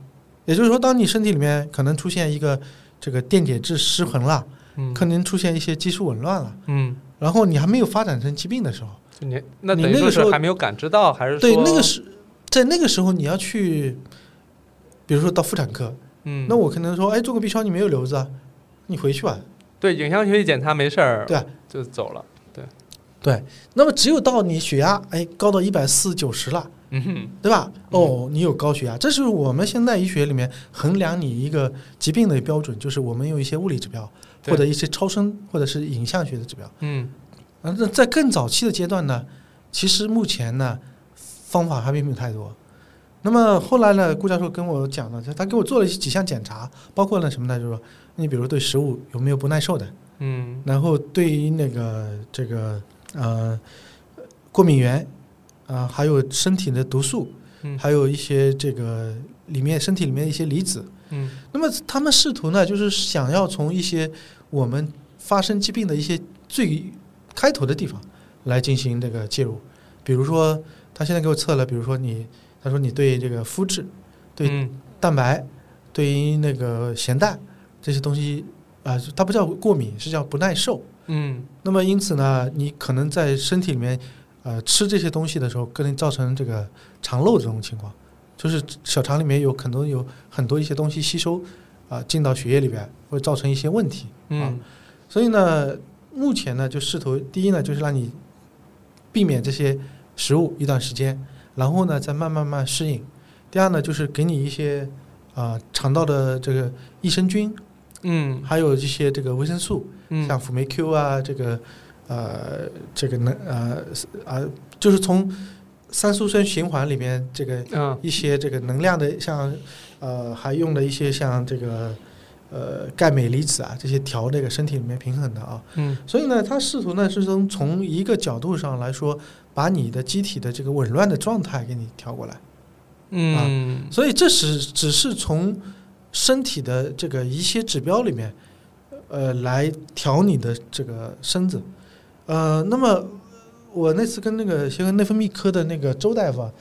也就是说，当你身体里面可能出现一个这个电解质失衡了，嗯。可能出现一些激素紊乱了，嗯，然后你还没有发展成疾病的时候，就你那你那个时候还没有感知到，还是对那个时在那个时候你要去，比如说到妇产科，嗯，那我可能说，哎，做个 B 超你没有瘤子啊，你回去吧，对影像学习检查没事儿，对啊。就走了，对，对那么只有到你血压哎高到一百四九十了。嗯哼对吧？哦，你有高血压，这是我们现代医学里面衡量你一个疾病的标准，就是我们用一些物理指标或者一些超声或者是影像学的指标。嗯啊，那在更早期的阶段呢，其实目前呢方法还并没有太多。那么后来呢，顾教授跟我讲了，他给我做了几项检查，包括了什么呢？就是说，你比如对食物有没有不耐受的，嗯然后对于那个这个呃过敏源啊、还有身体的毒素，嗯还有一些这个里面身体里面的一些离子。嗯那么他们试图呢，就是想要从一些我们发生疾病的一些最开头的地方来进行这个介入。比如说，他现在给我测了，比如说你，他说你对这个肤质、对嗯蛋白、对于那个咸淡这些东西啊、它不叫过敏，是叫不耐受。嗯那么因此呢，你可能在身体里面，呃，吃这些东西的时候，可能造成这个肠漏这种情况，就是小肠里面有很多有很多一些东西吸收，啊、进到血液里边，会造成一些问题。嗯所以呢，目前呢，就试图第一呢，就是让你避免这些食物一段时间，然后呢，再慢慢慢适应。第二呢，就是给你一些啊、肠道的这个益生菌，嗯还有一些这个维生素，嗯像辅酶 Q 啊，这个呃，这个能呃啊，就是从三羧酸循环里面这个嗯一些这个能量的，像呃还用了一些像这个呃钙镁离子啊这些调这个身体里面平衡的啊，嗯所以呢，他试图呢是从从一个角度上来说，把你的机体的这个紊乱的状态给你调过来。嗯所以这是只是从身体的这个一些指标里面，呃，来调你的这个身子。呃，那么我那次跟那个协和内分泌科的那个周大夫啊，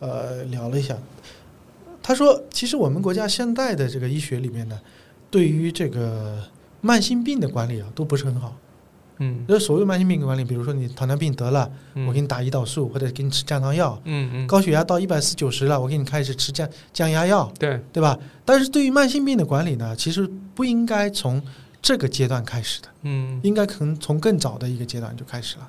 呃，聊了一下，他说，其实我们国家现在的这个医学里面呢，对于这个慢性病的管理啊，都不是很好。嗯就是所谓慢性病管理，比如说你糖尿病得了，嗯我给你打胰岛素或者给你吃降糖药，嗯嗯高血压到一百四九十了，我给你开始吃降降压药。对对吧？但是对于慢性病的管理呢，其实不应该从这个阶段开始的，嗯应该可能从更早的一个阶段就开始了。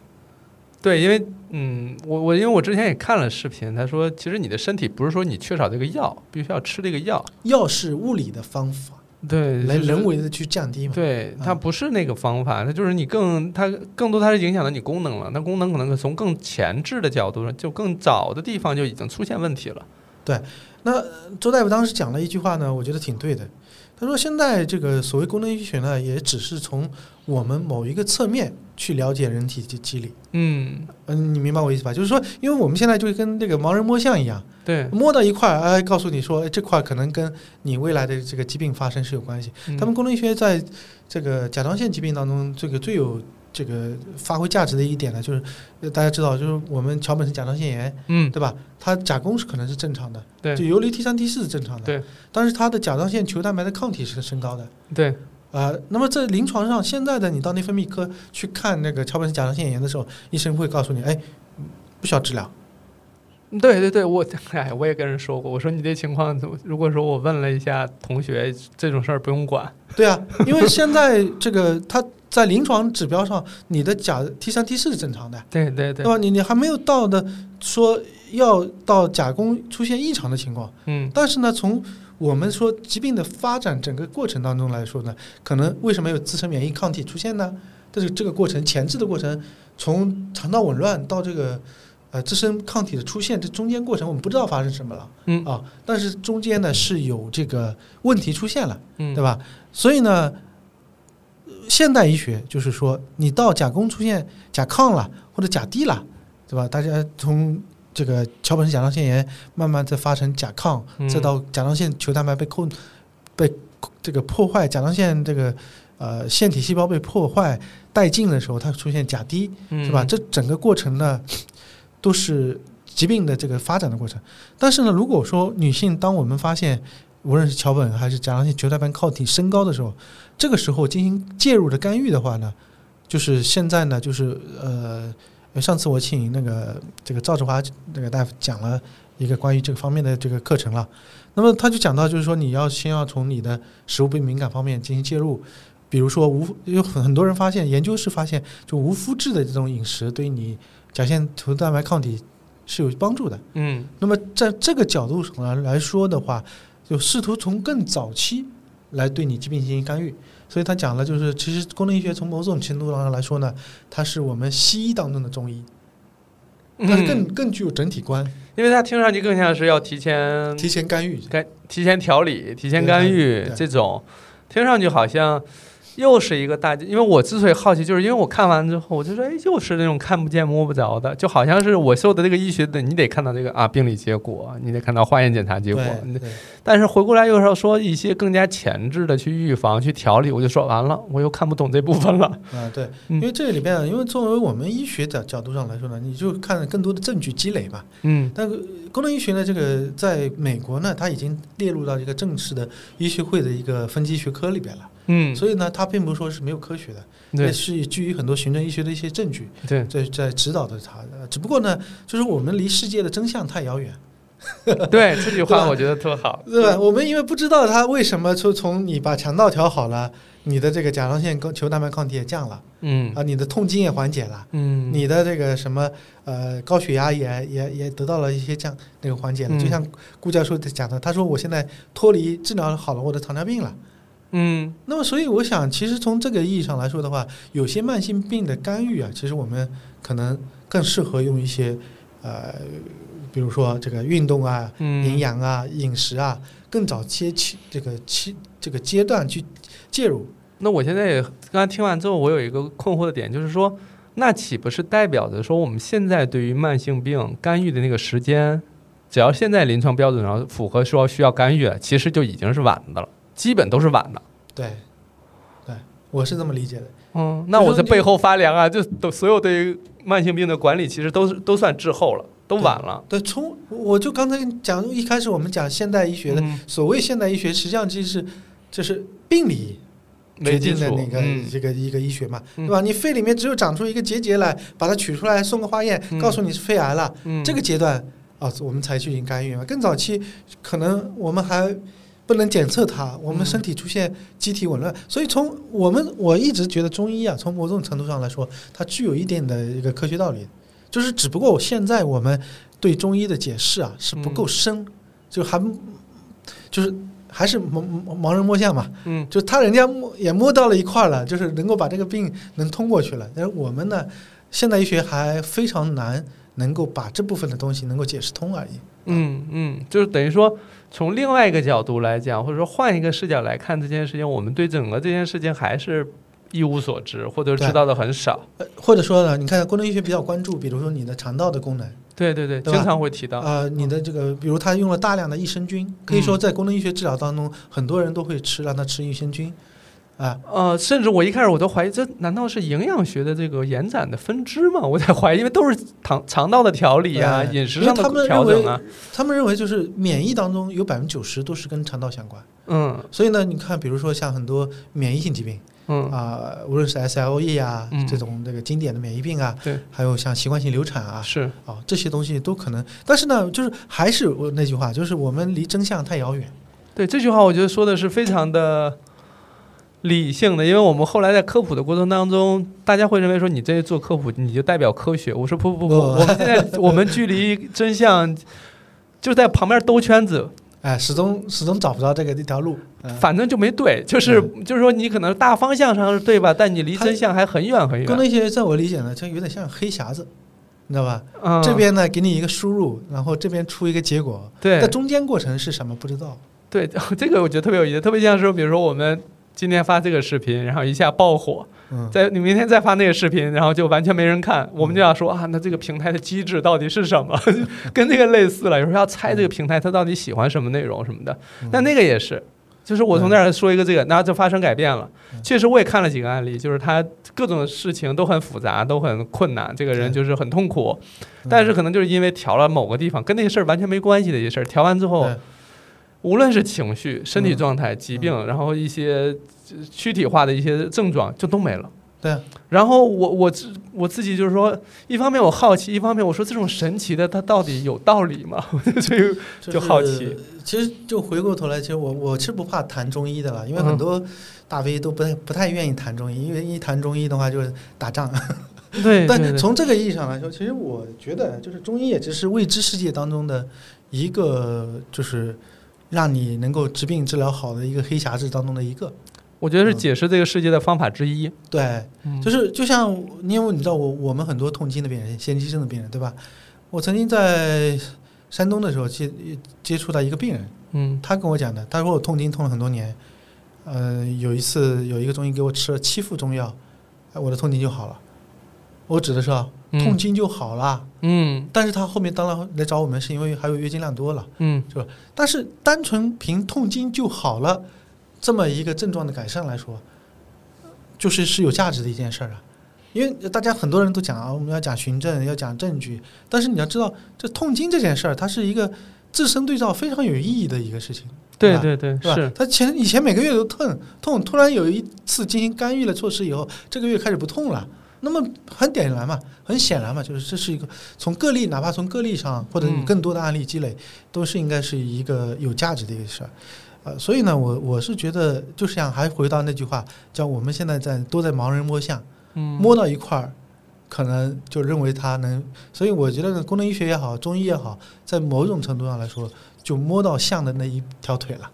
对，因为嗯，我我因为我之前也看了视频，他说其实你的身体不是说你缺少这个药，必须要吃这个药，药是物理的方法，对，来人为的去降低嘛。对，它啊不是那个方法，它就是你更它更多它是影响到你功能了。那功能可能从更前置的角度上，就更早的地方就已经出现问题了。对那呃周大夫当时讲了一句话呢，我觉得挺对的。他说，现在这个所谓功能医学呢，也只是从我们某一个侧面去了解人体的机理。嗯，嗯，你明白我意思吧？就是说，因为我们现在就跟这个盲人摸象一样，对，摸到一块儿，哎，告诉你说，哎，这块儿可能跟你未来的这个疾病发生是有关系。嗯他们功能医学在这个甲状腺疾病当中，这个最有这个发挥价值的一点呢，就是呃大家知道，就是我们桥本氏甲状腺炎，嗯对吧？它甲功是可能是正常的，对就游离 T 三 T 四是正常的，对，但是它的甲状腺球蛋白的抗体是升高的。对，啊、那么在临床上，现在的你到内分泌科去看那个桥本氏甲状腺炎的时候，医生会告诉你，哎，不需要治疗，对对对，我 [LAUGHS] 哎，我也跟人说过，我说你这情况？如果说我问了一下同学，这种事儿不用管。对啊，因为现在这个它在临床指标上，你的甲 T 三 T 四是正常的，对对对对，吧？你你还没有到的说要到甲功出现异常的情况，嗯但是呢，从我们说疾病的发展整个过程当中来说呢，可能为什么有自身免疫抗体出现呢？但是这个过程前置的过程，从肠道紊乱到这个呃自身抗体的出现，这中间过程我们不知道发生什么了嗯啊，但是中间呢是有这个问题出现了，嗯，对吧？所以呢，呃现代医学就是说，你到甲功出现甲亢了或者甲低了，对吧？大家从这个桥本氏甲状腺炎慢慢再发生甲亢，嗯再到甲状腺球蛋白被控被这个破坏，甲状腺这个呃腺体细胞被破坏殆尽的时候，它出现甲低，嗯是吧？这整个过程呢，都是疾病的这个发展的过程。但是呢，如果说女性，当我们发现无论是桥本还是甲状腺球蛋白抗体升高的时候，这个时候进行介入的干预的话呢，就是现在呢，就是呃，上次我请那个这个赵志华那个大夫讲了一个关于这个方面的这个课程了。那么他就讲到，就是说你要先要从你的食物不敏感方面进行介入，比如说无有很很多人发现，研究是发现，就无麸质的这种饮食对你甲腺球蛋白抗体是有帮助的。嗯那么在这个角度上来来说的话，就试图从更早期来对你疾病进行干预。所以他讲了，就是其实功能医学从某种程度上来说呢，它是我们西医当中的中医，它是更嗯，更具有整体观，因为它听上去更像是要提前提前干预。干提前调理、提前干预这种，听上去好像又是一个大。因为我之所以好奇，就是因为我看完之后，我就说，哎，又是那种看不见摸不着的，就好像是我受的这个医学的，你得看到这个啊病理结果，你得看到化验检查结果，但是回过来又要说一些更加前置的去预防、去调理，我就说完了，我又看不懂这部分了。啊，对，嗯因为这里边啊，因为作为我们医学的角度上来说呢，你就看更多的证据积累吧。嗯但是功能医学呢，这个在美国呢，它已经列入到一个正式的医学会的一个分级学科里边了。嗯，所以呢，它并不是说是没有科学的，也对是基于很多循证医学的一些证据对在在指导着它的。只不过呢，就是我们离世界的真相太遥远，[LAUGHS] 对，这句话我觉得特好。[LAUGHS] 对吧？我们因为不知道它为什么说从你把肠道调好了，你的这个甲状腺球蛋白抗体也降了嗯啊，你的痛经也缓解了。嗯，你的这个什么呃高血压也也也得到了一些降那个缓解了，嗯就像顾教授讲的，他说我现在脱离治疗好了我的糖尿病了。嗯。那么所以我想，其实从这个意义上来说的话，有些慢性病的干预啊，其实我们可能更适合用一些呃，比如说这个运动啊、嗯，营养啊、饮食啊，更早期期这个期这个阶段去介入。那我现在也刚才听完之后，我有一个困惑的点，就是说，那岂不是代表着说，我们现在对于慢性病干预的那个时间，只要现在临床标准上符合说需要干预，其实就已经是晚的了，基本都是晚的。对，对，我是这么理解的。嗯，那我在背后发凉啊！就都所有对于慢性病的管理，其实都是都算滞后了，都晚了。对，从我就刚才讲，一开始我们讲现代医学的、嗯所谓现代医学，实际上就是就是病理决定的那个、嗯这个一个医学嘛，嗯对吧？你肺里面只有长出一个结节来，把它取出来送个化验，嗯告诉你是肺癌了，嗯，这个阶段啊、我们才去进行干预嘛。更早期可能我们还不能检测它，我们嗯身体出现机体紊乱，所以从我们我一直觉得中医啊，从某种程度上来说，它具有一点的一个科学道理，就是只不过现在我们对中医的解释啊是不够深，就还就是还是盲盲盲人摸象嘛，嗯。就他人家摸也摸到了一块了，就是能够把这个病能通过去了。但是我们呢，现代医学还非常难能够把这部分的东西能够解释通而已。嗯嗯，就是等于说，从另外一个角度来讲，或者说换一个视角来看这件事情，我们对整个这件事情还是一无所知，或者知道的很少。呃或者说呢，你看功能医学比较关注，比如说你的肠道的功能对对对，对经常会提到。啊、你的这个，比如他用了大量的益生菌，可以说在功能医学治疗当中，很多人都会吃，让他吃益生菌啊。呃，甚至我一开始我都怀疑，这难道是营养学的这个延展的分支吗？[LAUGHS] 我在怀疑，因为都是肠肠道的调理啊，对饮食上的调整啊。他们认为就是免疫当中有百分之九十都是跟肠道相关，嗯所以呢，你看，比如说像很多免疫性疾病。嗯啊、无论是 SLE 啊、嗯这种这个经典的免疫病啊，对，还有像习惯性流产啊，是啊这些东西都可能。但是呢，就是还是我那句话，就是我们离真相太遥远。对这句话，我觉得说的是非常的理性的，因为我们后来在科普的过程当中，大家会认为说你这做科普你就代表科学。我说不不不，不我们现在 [LAUGHS] 我们距离真相就在旁边兜圈子，哎，始终始终找不到这个一条路。嗯反正就没对，就是就是说你可能大方向上是对吧，但你离真相还很远很远。功能医学在我理解呢，就有点像黑匣子，你知道吧？嗯，这边呢给你一个输入，然后这边出一个结果，对在中间过程是什么不知道。对，[LAUGHS] 这个我觉得特别有意思，特别像是比如说我们今天发这个视频，然后一下爆火，嗯，在你明天再发那个视频，然后就完全没人看，我们就要说啊，那这个平台的机制到底是什么？[LAUGHS] 跟这个类似了，有时候要猜这个平台它到底喜欢什么内容什么的。嗯但那个也是，就是我从那儿说一个这个，然后就发生改变了。嗯确实，我也看了几个案例，就是他各种事情都很复杂，都很困难，这个人就是很痛苦，嗯但是可能就是因为调了某个地方，跟那个事儿完全没关系的一些事儿，调完之后。对无论是情绪、身体嗯状态、疾病，然后一些呃躯体化的一些症状就都没了。对啊，然后我我自我自己就是说，一方面我好奇，一方面我说这种神奇的它到底有道理吗？[LAUGHS] 所以就好奇。其实就回过头来，其实我我是不怕谈中医的了，因为很嗯多大 V 都不太不太愿意谈中医，因为一谈中医的话就是打仗。对，[LAUGHS] 但从这个意义上来说，其实我觉得就是中医也只是未知世界当中的一个，就是让你能够治病治疗好的一个黑匣子当中的一个。我觉得是解释这个世界的方法之一。对，嗯就是就像因为你知道我我们很多痛经的病人、先期症的病人，对吧？我曾经在山东的时候接接触到一个病人，嗯他跟我讲的，他说我痛经痛了很多年，呃，有一次有一个中医给我吃了七副中药，哎，我的痛经就好了。我指的是啊，痛嗯经就好了。嗯但是他后面当然来找我们，是因为还有月经量多了。嗯是吧但是单纯凭痛经就好了，这么一个症状的改善来说，就是是有价值的一件事儿啊。因为大家很多人都讲啊，我们要讲循证，要讲证据，但是你要知道，这痛经这件事儿，它是一个自身对照非常有意义的一个事情，吧对对对，是吧？是，他前以前每个月都痛痛，突然有一次进行干预的措施以后，这个月开始不痛了。那么很点然嘛，很显然嘛，就是这是一个从个例，哪怕从个例上或者你嗯更多的案例积累，都是应该是一个有价值的一个事儿。呃，所以呢，我我是觉得，就是想还回到那句话，叫我们现在在都在盲人摸象，嗯摸到一块儿，可能就认为它能，所以我觉得功能医学也好，中医也好，在某种程度上来说，就摸到象的那一条腿了。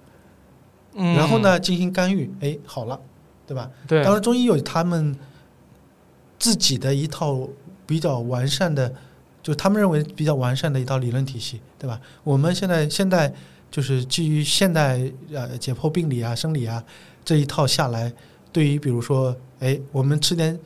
嗯然后？呢进行干预，哎，好了，对吧？对，当然，中医有他们自己的一套比较完善的，就他们认为比较完善的一套理论体系，对吧？我们现在现在就是基于现代呃解剖病理啊、生理啊这一套下来，对于比如说，哎，我们吃点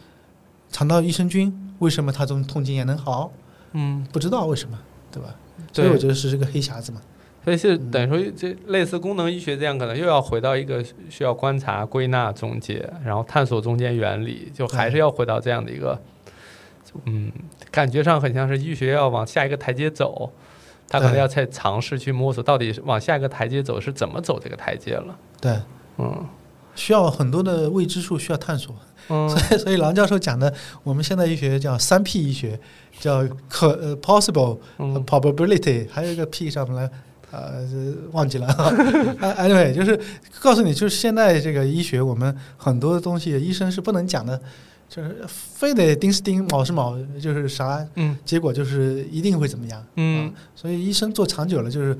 肠道益生菌，为什么它这种痛经也能好？嗯，不知道为什么，对吧？所以我觉得是这个黑匣子嘛。所以是嗯。等于说，这类似功能医学这样，可能又要回到一个需要观察、归纳、总结，然后探索中间原理，就还是要回到这样的一个，嗯，感觉上很像是医学要往下一个台阶走，他可能要再尝试去摸索到底是往下一个台阶走是怎么走这个台阶了。对，嗯。需要很多的未知数需要探索。嗯。所以，所以郎教授讲的，我们现代医学叫三 P 医学，叫可呃 possible、嗯。probability，还有一个 P 上面来，呃忘记了。[LAUGHS] 啊 anyway，就是告诉你，就是现在这个医学，我们很多东西医生是不能讲的，就是非得丁是丁，卯是卯，就是啥嗯结果就是一定会怎么样。嗯啊，所以医生做长久了，就是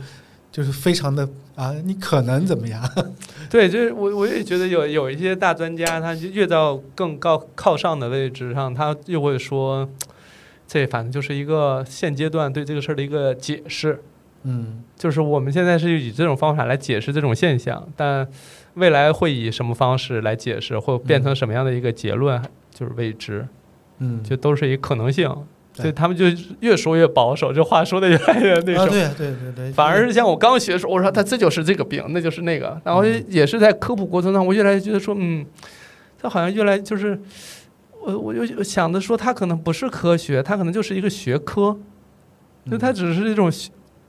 就是非常的啊，你可能怎么样？[LAUGHS] 对，就是我我也觉得有有一些大专家，他就越到更高靠上的位置上，他又会说，这反正就是一个现阶段对这个事儿的一个解释。嗯。就是我们现在是以这种方法来解释这种现象，但未来会以什么方式来解释，或变成什么样的一个结论，就是未知，嗯，就都是一个可能性。所以他们就越说越保守，这话说的越来越那什么。对对对对，反而是像我刚学的时候，我说他这就是这个病，那就是那个，然后嗯。也是在科普过程当中，我越来越觉得说，嗯，他好像越来就是，我我就想着说，他可能不是科学，他可能就是一个学科，就嗯。它只是一种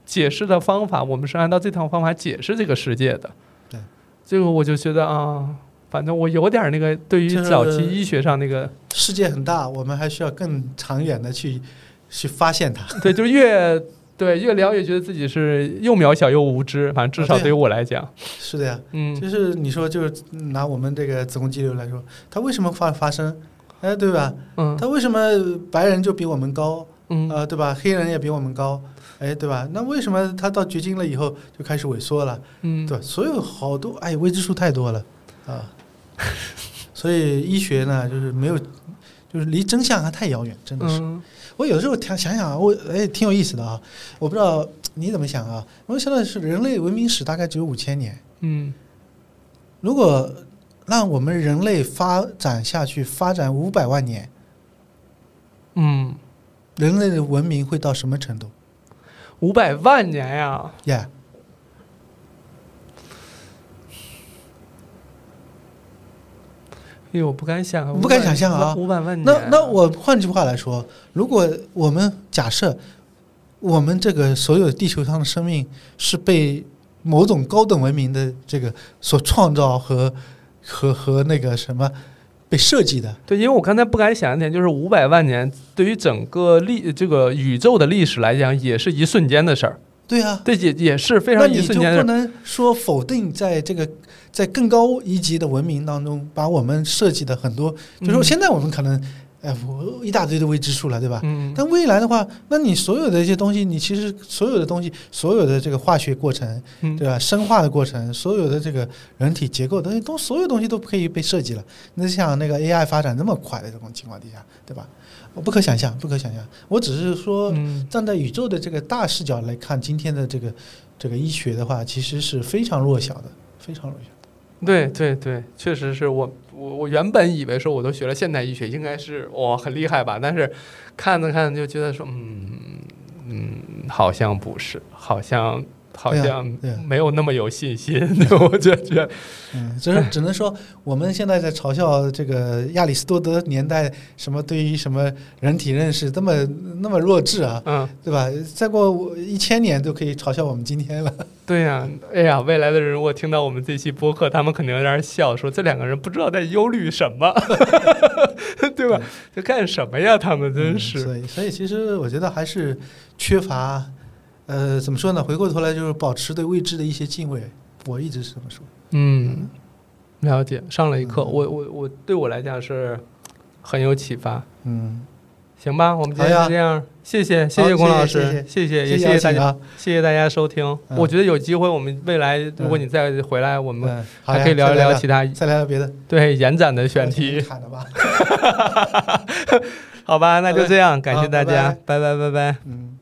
解释的方法，我们是按照这套方法解释这个世界的。对，这个我就觉得啊，反正我有点那个对于早期医学上那个，世界很大，我们还需要更长远的去去发现它。[LAUGHS] 对，就越对，越聊越觉得自己是又渺小又无知，反正至少啊对于我来讲，是的呀，嗯就是你说，就是拿我们这个子宫肌瘤来说，它为什么发发生？哎，对吧？嗯它为什么白人就比我们高？嗯呃，对吧？黑人也比我们高，哎，对吧？那为什么它到绝经了以后就开始萎缩了？嗯，对吧？所有好多，哎，未知数太多了啊。所以医学呢，就是没有，就是离真相还太遥远，真的是。嗯我有时候想想想啊，我哎挺有意思的啊。我不知道你怎么想啊？我想的是人类文明史大概只有五千年，嗯如果让我们人类发展下去，发展五百万年，嗯，人类的文明会到什么程度？五百万年呀，呀、哎呦，我不敢想，我不敢想象啊。五百万年，那那我换句话来说，如果我们假设我们这个所有地球上的生命是被某种高等文明的这个所创造和和和那个什么被设计的，对，因为我刚才不敢想一点，就是五百万年对于整个历这个宇宙的历史来讲，也是一瞬间的事儿，对啊，对，也也是非常一瞬间。不能说否定在这个在更高一级的文明当中，把我们设计的很多，就说嗯。现在我们可能，哎，我一大堆的未知数了，对吧？嗯，但未来的话，那你所有的一些东西，你其实所有的东西，所有的这个化学过程，嗯对吧？生化的过程，所有的这个人体结构的东西，都所有东西都可以被设计了。那像那个 AI 发展那么快的这种情况底下，对吧？我不可想象，不可想象。我只是说，嗯站在宇宙的这个大视角来看，今天的这个这个医学的话，其实是非常弱小的，非常弱小。对对对，确实是我我我原本以为说我都学了现代医学，应该是哇很厉害吧，但是看着看着就觉得说，嗯嗯，好像不是，好像好像没有那么有信心，[LAUGHS] 对我就觉得，嗯，只是只能说，我们现在在嘲笑这个亚里士多德年代什么对于什么人体认识这么那么弱智啊，嗯，对吧？再过一千年都可以嘲笑我们今天了。[LAUGHS] 对呀、哎呀，未来的人如果听到我们这期播客，他们肯定在那笑，说这两个人不知道在忧虑什么，[LAUGHS] 对吧？在干什么呀？他们真嗯是，所以，所以其实我觉得还是缺乏，呃，怎么说呢？回过头来就是保持对未知的一些敬畏。我一直是这么说。嗯，了解，上了一课，嗯我我我对我来讲是很有启发。嗯，行吧，我们今天就这样，谢谢谢谢龚老师，谢谢也谢谢谢大家。谢谢大家收听。嗯我觉得有机会，我们未来如果你再回来，我们还可以聊一聊聊其他再聊聊别的对延展的选题。[LAUGHS] 好吧？那就这样，感谢大家拜，拜拜拜拜。嗯。